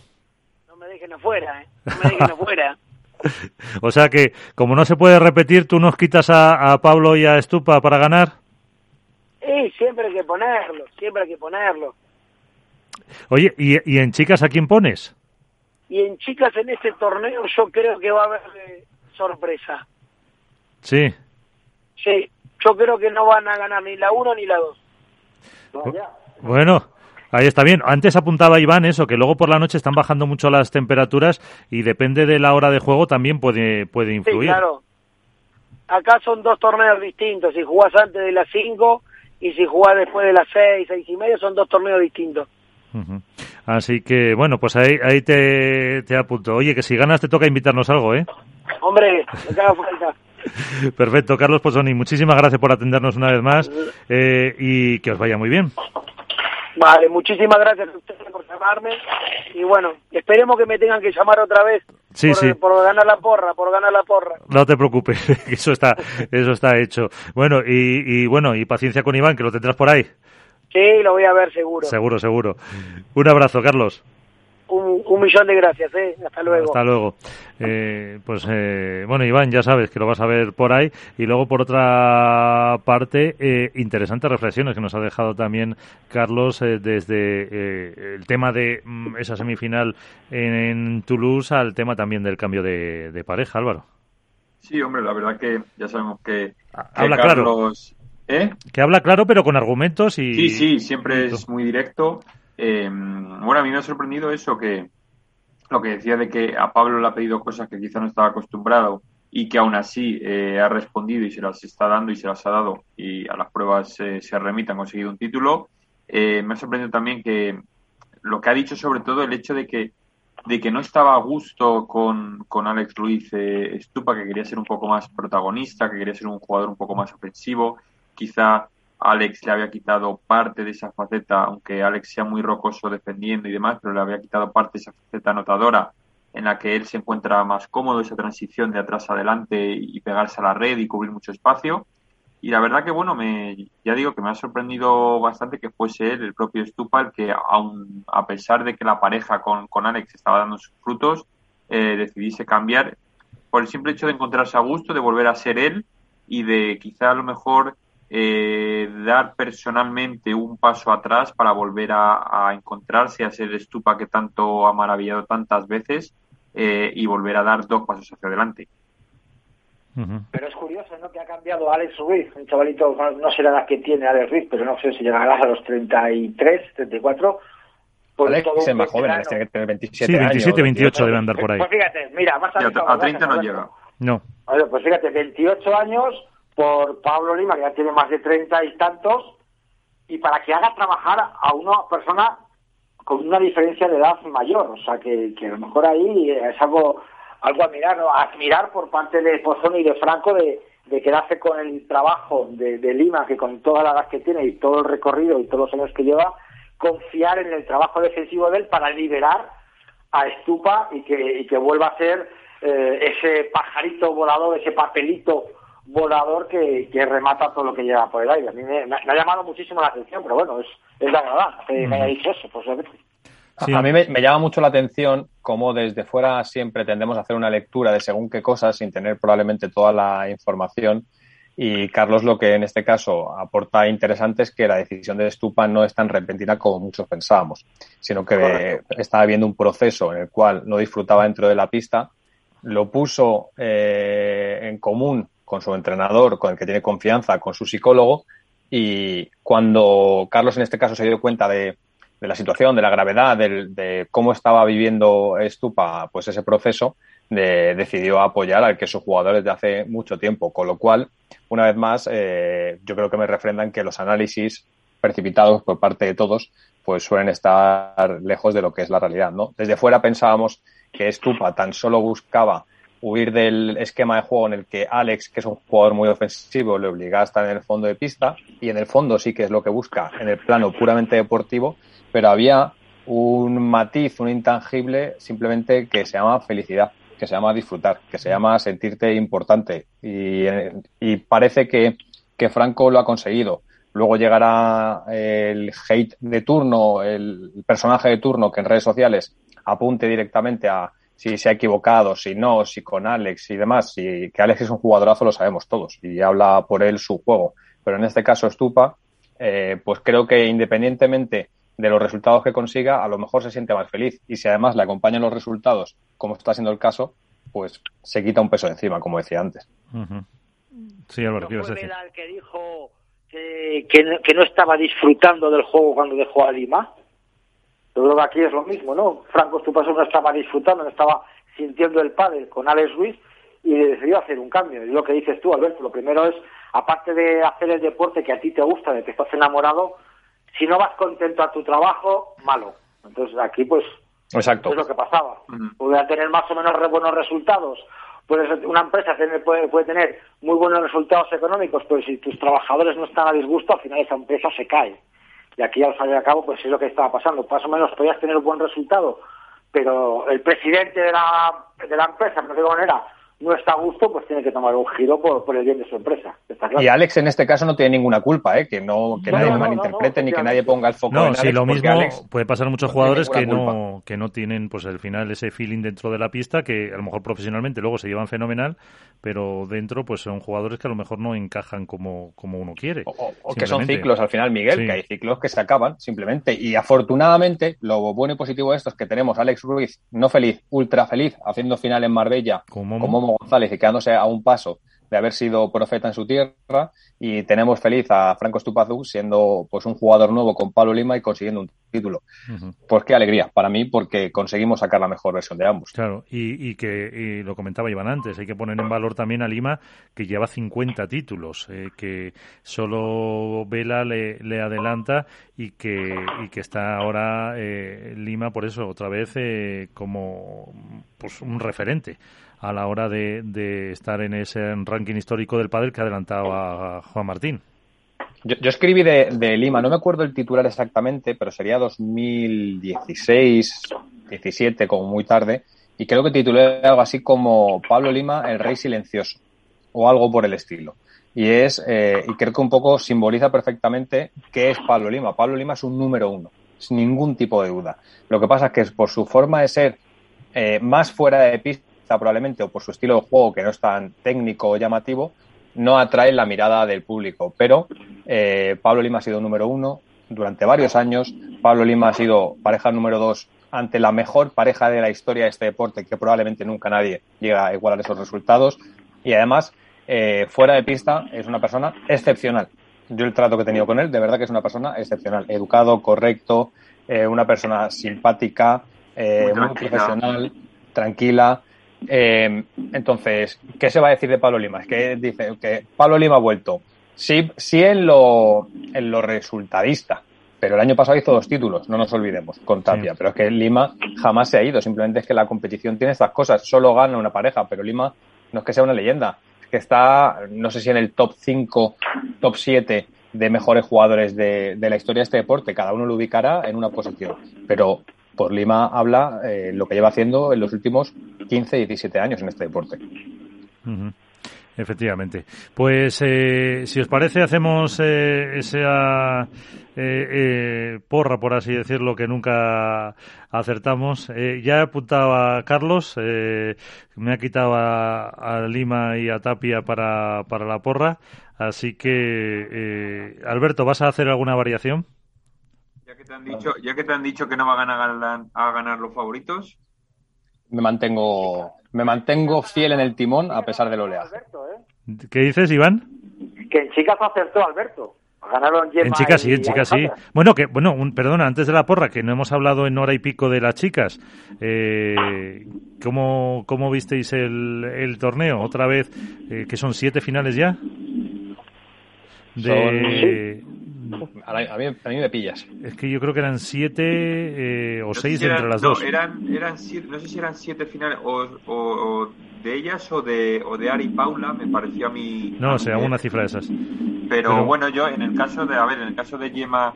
No me dejen afuera, ¿eh? No me dejen afuera. O sea que, como no se puede repetir, ¿tú nos quitas a, a Pablo y a Estupa para ganar? Sí, siempre hay que ponerlo, siempre hay que ponerlo. Oye, ¿y, ¿y en chicas a quién pones? Y en chicas en este torneo yo creo que va a haber eh, sorpresa. Sí. Sí, yo creo que no van a ganar ni la uno ni la dos. Vaya. Bueno, Ahí está bien. Antes apuntaba Iván eso, que luego por la noche están bajando mucho las temperaturas y depende de la hora de juego también puede, puede influir. Sí, claro. Acá son dos torneos distintos. Si jugás antes de las 5 y si jugás después de las 6, seis y media, son dos torneos distintos. Uh -huh. Así que, bueno, pues ahí, ahí te, te apunto. Oye, que si ganas te toca invitarnos algo, ¿eh? Hombre, me haga falta. Perfecto, Carlos Posoni, muchísimas gracias por atendernos una vez más eh, y que os vaya muy bien. Vale, muchísimas gracias a ustedes por llamarme y bueno, esperemos que me tengan que llamar otra vez sí, por, sí. por ganar la porra, por ganar la porra. No te preocupes, eso está, eso está hecho. Bueno, y, y bueno, y paciencia con Iván, que lo tendrás por ahí. Sí, lo voy a ver seguro. Seguro, seguro. Un abrazo, Carlos. Un, un, millón de gracias, ¿eh? Hasta luego. Hasta luego. Eh, pues eh, bueno, Iván, ya sabes que lo vas a ver por ahí. Y luego, por otra parte, eh, interesantes reflexiones que nos ha dejado también Carlos eh, desde eh, el tema de mm, esa semifinal en, en, Toulouse al tema también del cambio de, de, pareja, Álvaro. Sí, hombre, la verdad que ya sabemos que, habla Carlos... claro. Que habla claro, pero con argumentos y. Sí, sí, siempre es muy directo. Eh, bueno, a mí me ha sorprendido eso que lo que decía de que a Pablo le ha pedido cosas que quizá no estaba acostumbrado y que aún así eh, ha respondido y se las está dando y se las ha dado y a las pruebas eh, se remite, han conseguido un título. Eh, me ha sorprendido también que lo que ha dicho sobre todo el hecho de que de que no estaba a gusto con, con Alex Ruiz Estupa, que quería ser un poco más protagonista, que quería ser un jugador un poco más ofensivo, quizá Alex le había quitado parte de esa faceta, aunque Alex sea muy rocoso defendiendo y demás, pero le había quitado parte de esa faceta anotadora en la que él se encuentra más cómodo, esa transición de atrás adelante y pegarse a la red y cubrir mucho espacio. Y la verdad que, bueno, me, ya digo que me ha sorprendido bastante que fuese él, el propio Stupa, el que, aun, a pesar de que la pareja con, con Alex estaba dando sus frutos, eh, decidiese cambiar por el simple hecho de encontrarse a gusto, de volver a ser él y de quizá a lo mejor eh, dar personalmente un paso atrás para volver a, a, encontrarse, a ser estupa que tanto ha maravillado tantas veces eh, y volver a dar dos pasos hacia adelante. Pero es curioso, ¿no? Que ha cambiado Alex Ruiz, un chavalito, no sé la edad que tiene Alex Ruiz, pero no sé si llegará a los 33, 34. Pues Alex es el más joven, tiene que tener 27 Sí, 27, años, 28 debe andar por ahí. Pues fíjate, mira, más a, a 30 no llega. No. pues fíjate, 28 años por Pablo Lima, que ya tiene más de 30 y tantos, y para que haga trabajar a una persona con una diferencia de edad mayor. O sea, que, a lo mejor ahí es algo, algo a mirar, ¿no? admirar por parte de Pozzoni y de Franco de, de quedarse con el trabajo de, Lima, que con toda la edad que tiene y todo el recorrido y todos los años que lleva, confiar en el trabajo defensivo de él para liberar a Estupa y que, que vuelva a ser eh, ese pajarito volador, ese papelito volador que, que, remata todo lo que lleva por el aire. A mí me, ha llamado muchísimo la atención, pero bueno, es, es la verdad que me haya dicho eso, posiblemente. A mí me, llama mucho la atención cómo desde fuera siempre tendemos a hacer una lectura de según qué cosas sin tener probablemente toda la información. Y Carlos lo que en este caso aporta interesante es que la decisión de Stupa no es tan repentina como muchos pensábamos, sino que estaba viendo un proceso en el cual no disfrutaba dentro de la pista, lo puso eh, en común con su entrenador, con el que tiene confianza, con su psicólogo, y cuando Carlos en este caso se dio cuenta de, de la situación, de la gravedad, de, cómo estaba viviendo Stupa pues ese proceso, de, decidió apoyar al que sus jugadores de hace mucho tiempo. Con lo cual, una vez más, eh, yo creo que me refrendan que los análisis precipitados por parte de todos pues suelen estar lejos de lo que es la realidad. ¿no? Desde fuera pensábamos que Stupa tan solo buscaba huir del esquema de juego en el que Alex, que es un jugador muy ofensivo, le obliga a estar en el fondo de pista y en el fondo sí que es lo que busca en el plano puramente deportivo, pero había un matiz, un intangible simplemente que se llama felicidad, que se llama disfrutar, que se llama sentirte importante y, parece que, que Franco lo ha conseguido. Luego llegará el hate de turno, el personaje de turno que en redes sociales apunte directamente a si se ha equivocado, si no, si con Alex y demás, si que Alex es un jugadorazo lo sabemos todos y habla por él su juego. Pero en este caso Stupa, eh, pues creo que independientemente de los resultados que consiga, a lo mejor se siente más feliz. Y si además le acompañan los resultados, como está siendo el caso, pues se quita un peso de encima, como decía antes. Sí, Álvaro, ¿qué ibas el que dijo que, que, no estaba disfrutando del juego cuando dejó a Lima? Yo creo que aquí es lo mismo, ¿no? Franco Stupaso no estaba disfrutando, no estaba sintiendo el pádel con Alex Ruiz y decidió hacer un cambio. Y lo que dices tú, Alberto, lo primero es, aparte de hacer el deporte que a ti te gusta, de que estás enamorado, si no vas contento a tu trabajo, malo. Entonces aquí pues Exacto. es lo que pasaba. Uh tener más o menos buenos resultados. Puedes, una empresa puede, puede, tener muy buenos resultados económicos, pero si tus trabajadores no están a disgusto, al final esa empresa se cae. Y aquí al fin y al cabo pues es lo que estaba pasando. Más o menos podías tener un buen resultado, pero el presidente de la, de la empresa, no sé qué manera, no está a gusto, pues tiene que tomar un giro por, el bien de su empresa. Y Alex en este caso no tiene ninguna culpa, ¿eh? que no que nadie lo malinterprete ni que nadie ponga el foco no, en sí, lo mismo puede pasar a muchos jugadores que no, que no tienen pues al final ese feeling dentro de la pista, que a lo mejor profesionalmente luego se llevan fenomenal, pero dentro pues son jugadores que a lo mejor no encajan como, como uno quiere. O, que son ciclos al final, Miguel, que hay ciclos que se acaban simplemente. Y afortunadamente lo bueno y positivo de esto es que tenemos a Alex Ruiz no feliz, ultra feliz, haciendo final en Marbella, como González y quedándose a un paso de haber sido profeta en su tierra y tenemos feliz a Franco Estupazú siendo pues un jugador nuevo con Pablo Lima y consiguiendo un título. Pues qué alegría para mí porque conseguimos sacar la mejor versión de ambos. Claro, y, que lo comentaba Iván antes, hay que poner en valor también a Lima que lleva 50 títulos, eh, que solo Vela le, le, adelanta y que, y que está ahora eh, Lima por eso otra vez eh, como pues un referente a la hora de, estar en ese ranking histórico del pádel que adelantaba Juan Martín. Yo, escribí de, Lima, no me acuerdo el titular exactamente, pero sería 2016, 17, como muy tarde, y creo que titulé algo así como Pablo Lima, el rey silencioso, o algo por el estilo. Y es, eh, y creo que un poco simboliza perfectamente qué es Pablo Lima. Pablo Lima es un número uno, sin ningún tipo de duda. Lo que pasa es que por su forma de ser eh, más fuera de pista, probablemente, o por su estilo de juego que no es tan técnico o llamativo, no atrae la mirada del público. Pero eh, Pablo Lima ha sido número uno durante varios años. Pablo Lima ha sido pareja número dos ante la mejor pareja de la historia de este deporte, que probablemente nunca nadie llega a igualar esos resultados. Y además, eh, fuera de pista, es una persona excepcional. Yo el trato que he tenido con él, de verdad que es una persona excepcional. Educado, correcto, eh, una persona simpática, muy, muy profesional, tranquila Eh, entonces, ¿qué se va a decir de Pablo Lima? Es que dice que Pablo Lima ha vuelto. Sí, sí en lo, en lo resultadista, pero el año pasado hizo dos títulos, no nos olvidemos, con Tapia. Pero es que Lima jamás se ha ido, simplemente es que la competición tiene estas cosas. Solo gana una pareja, pero Lima no es que sea una leyenda, es que está, no sé si en el top 5, top 7 de mejores jugadores de, de la historia de este deporte. Cada uno lo ubicará en una posición. Pero por Lima habla eh, lo que lleva haciendo en los últimos 15, 17 años en este deporte. Efectivamente. Pues eh, si os parece, hacemos eh, esa eh, porra, por así decirlo, que nunca acertamos. ya he apuntado a Carlos, me ha quitado a, Lima y a Tapia para, para la porra. Así que, Alberto, ¿vas a hacer alguna variación? Ya que te han dicho, ya que te han dicho que no van a ganar, a ganar los favoritos. Me mantengo, me mantengo fiel en el timón a pesar del oleaje. ¿Qué dices, Iván? Que en chicas acertó Alberto. Ganaron Gemma En chicas sí, en chicas sí. Bueno, que bueno, un, perdona, antes de la porra, que no hemos hablado en hora y pico de las chicas. Eh, ¿cómo, ¿Cómo visteis el, el torneo? Otra vez, eh, que son siete finales ya. De, a, mí, me pillas. Es que yo creo que eran siete eh, o seis entre las dos. Eran, eran siete, no sé si eran siete finales o, de ellas o de, o de Ari y Paula, me pareció a mí. No, o sea, una cifra de esas. Pero, bueno, yo en el caso de, a ver, en el caso de Yema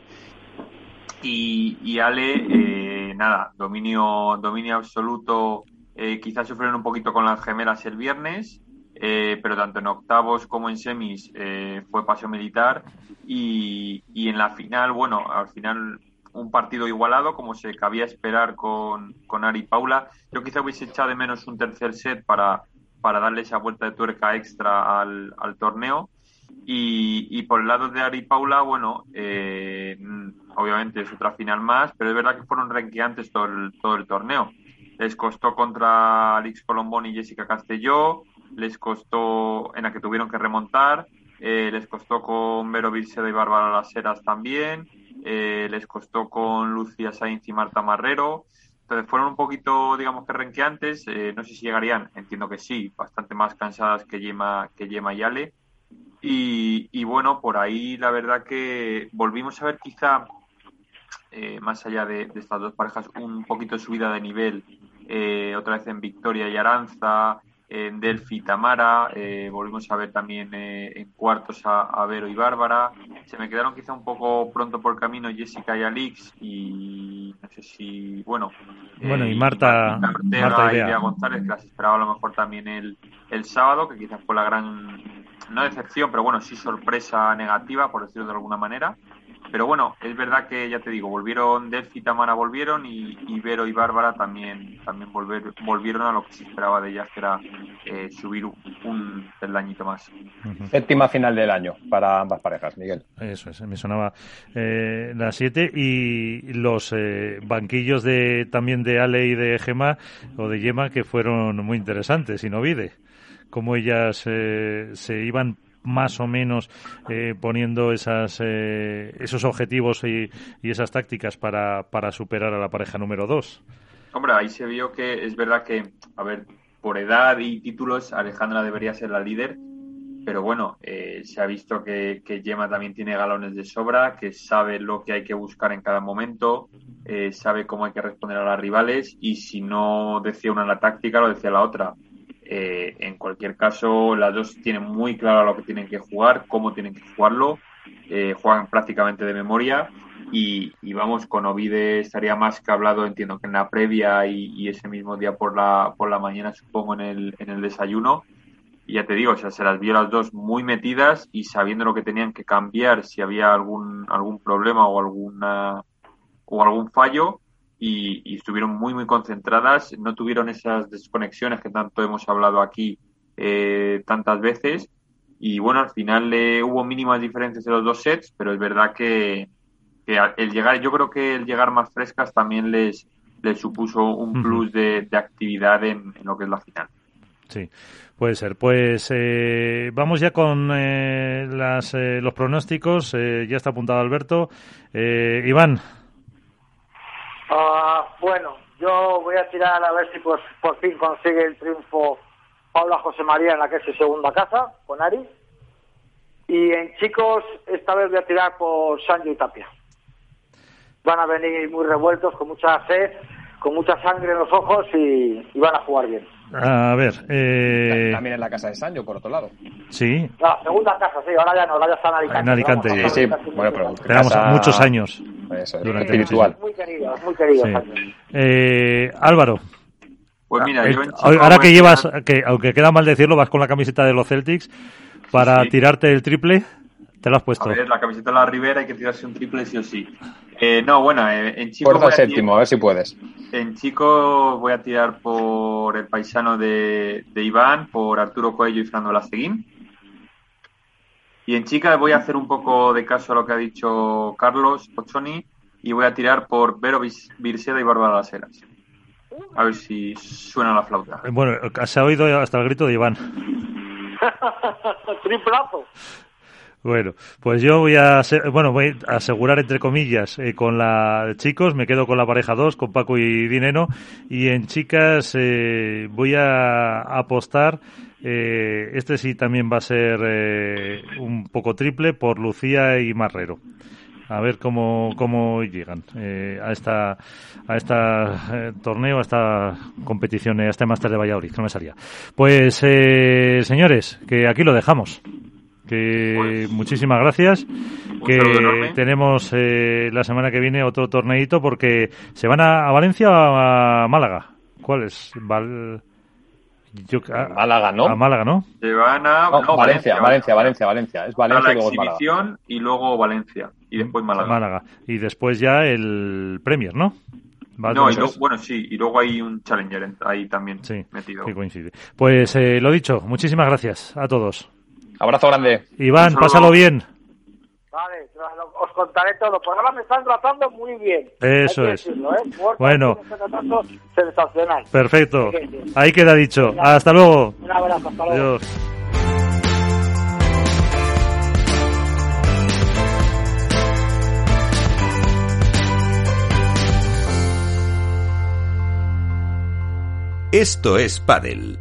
y, y Ale, eh, nada, dominio, dominio absoluto. Eh, quizás sufrieron un poquito con las gemelas el viernes. Eh, pero tanto en octavos como en semis eh, fue paseo militar y, y, en la final, bueno, al final un partido igualado como se cabía esperar con, con Ari y Paula. Yo quizá hubiese echado de menos un tercer set para, para darle esa vuelta de tuerca extra al, al torneo. Y, y, por el lado de Ari y Paula, bueno, eh, obviamente es otra final más, pero es verdad que fueron renqueantes todo el, todo el torneo. Les costó contra Alex Colombón y Jessica Castelló, les costó en la que tuvieron que remontar, eh, les costó con Vero Vilcedo y Bárbara Las Heras también, eh, les costó con Lucía Sainz y Marta Marrero. Entonces fueron un poquito, digamos que renqueantes, eh, no sé si llegarían, entiendo que sí, bastante más cansadas que Yema, que Yema y Ale. Y, bueno, por ahí la verdad que volvimos a ver quizá, más allá de, de, estas dos parejas, un poquito subida de nivel, otra vez en Victoria y Aranza, en Delphi Tamara, eh, volvimos a ver también eh, en cuartos a, Vero y Bárbara. Se me quedaron quizá un poco pronto por camino Jessica y Alix y no sé si, bueno. Bueno, y eh, Marta, Marta, Idea. González, que las esperaba a lo mejor también el, el sábado, que quizás fue la gran, no decepción, pero bueno, sí sorpresa negativa, por decirlo de alguna manera. Pero bueno, es verdad que ya te digo, volvieron Delphi y Tamara volvieron y, y, Vero y Bárbara también, también volver, volvieron a lo que se esperaba de ellas, que era eh, subir un, un peldañito más. Séptima final del año para ambas parejas, Miguel. Eso es, me sonaba eh, las siete y los eh, banquillos de también de Ale y de Gema o de Yema que fueron muy interesantes y no vide cómo ellas se iban más o menos eh, poniendo esas, eh, esos objetivos y, esas tácticas para, para superar a la pareja número dos. Hombre, ahí se vio que es verdad que, a ver, por edad y títulos, Alejandra debería ser la líder, pero bueno, eh, se ha visto que, que Gemma también tiene galones de sobra, que sabe lo que hay que buscar en cada momento, sabe cómo hay que responder a las rivales y si no decía una la táctica, lo decía la otra. Eh, en cualquier caso, las dos tienen muy claro lo que tienen que jugar, cómo tienen que jugarlo, eh, juegan prácticamente de memoria y, vamos, con Ovide estaría más que hablado, entiendo que en la previa y, ese mismo día por la, por la mañana, supongo, en el, en el desayuno. Y ya te digo, o sea, se las vio las dos muy metidas y sabiendo lo que tenían que cambiar, si había algún, algún problema o alguna o algún fallo, y, estuvieron muy, muy concentradas, no tuvieron esas desconexiones que tanto hemos hablado aquí eh, tantas veces. Y bueno, al final eh, hubo mínimas diferencias en los dos sets, pero es verdad que, el llegar, yo creo que el llegar más frescas también les, les supuso un plus de, actividad en, lo que es la final. Sí, puede ser. Pues eh, vamos ya con las, los pronósticos. ya está apuntado Alberto. Iván, Ah, bueno, Yo voy a tirar a ver si pues, por fin consigue el triunfo Paula José María en la que es su segunda casa, con Ari. Y en chicos, esta vez voy a tirar por Sancho y Tapia. Van a venir muy revueltos, con mucha sed, con mucha sangre en los ojos y van a jugar bien. A ver, eh, También en la casa de Sancho, por otro lado. sí, La segunda casa, sí, ahora ya no, ahora ya está en Alicante. En Alicante, Vamos, sí, Sí, bueno, pero tenemos casa- muchos años. Eso, es, Durante espiritual. Muy querido, muy querido. Sí. Sancho. Eh, Álvaro, Pues mira, eh, yo ahora que llevas, que aunque queda mal decirlo, vas con la camiseta de los Celtics para Sí. tirarte el triple, te lo has puesto. A ver, la camiseta de la Ribera hay que tirarse un triple sí o sí. Eh, no, bueno, eh, en chico a séptimo, a ver si puedes. En chico voy a tirar por el paisano de, de Iván, por Arturo Coello y Fernando Laceguín. Y en chica voy a hacer un poco de caso a lo que ha dicho Carlos Pochoni y voy a tirar por Vero Virseda y Bárbara Las Heras. A ver si suena la flauta. Bueno, se ha oído hasta el grito de Iván. Triplazo. Bueno, pues yo voy a, bueno, voy a asegurar entre comillas eh, con la chicos, me quedo con la pareja 2, con Paco y Dineno, y en chicas eh, voy a apostar, eh, este sí también va a ser eh, un poco triple por Lucía y Marrero. A ver cómo, cómo llegan eh, a esta a esta torneo, a esta competición, a este máster de Valladolid, que no me salía. Pues, señores, que aquí lo dejamos que Pues, muchísimas gracias que tenemos eh, la semana que viene otro torneito porque se van a, a Valencia o a Málaga ¿cuál es? Val... Yo, a, Málaga, ¿no? a Málaga ¿no? Se van a No, no, Valencia, Valencia, Valencia, Valencia. Es Valencia la y luego es Málaga. exhibición y luego Valencia y después Málaga. Málaga y después ya el Premier ¿no? Va a No, y luego, bueno, sí, y luego hay un Challenger en- ahí también sí, metido. que coincide pues eh, lo dicho muchísimas gracias a todos Abrazo grande. Iván pásalo bien Vale, os contaré todo. Por ahora me están tratando muy bien. Eso Hay que es. decirlo, ¿eh? Bueno. me están tratando sensacional. perfecto ahí queda dicho hasta luego Un abrazo, hasta luego. Adiós. Esto es Padel.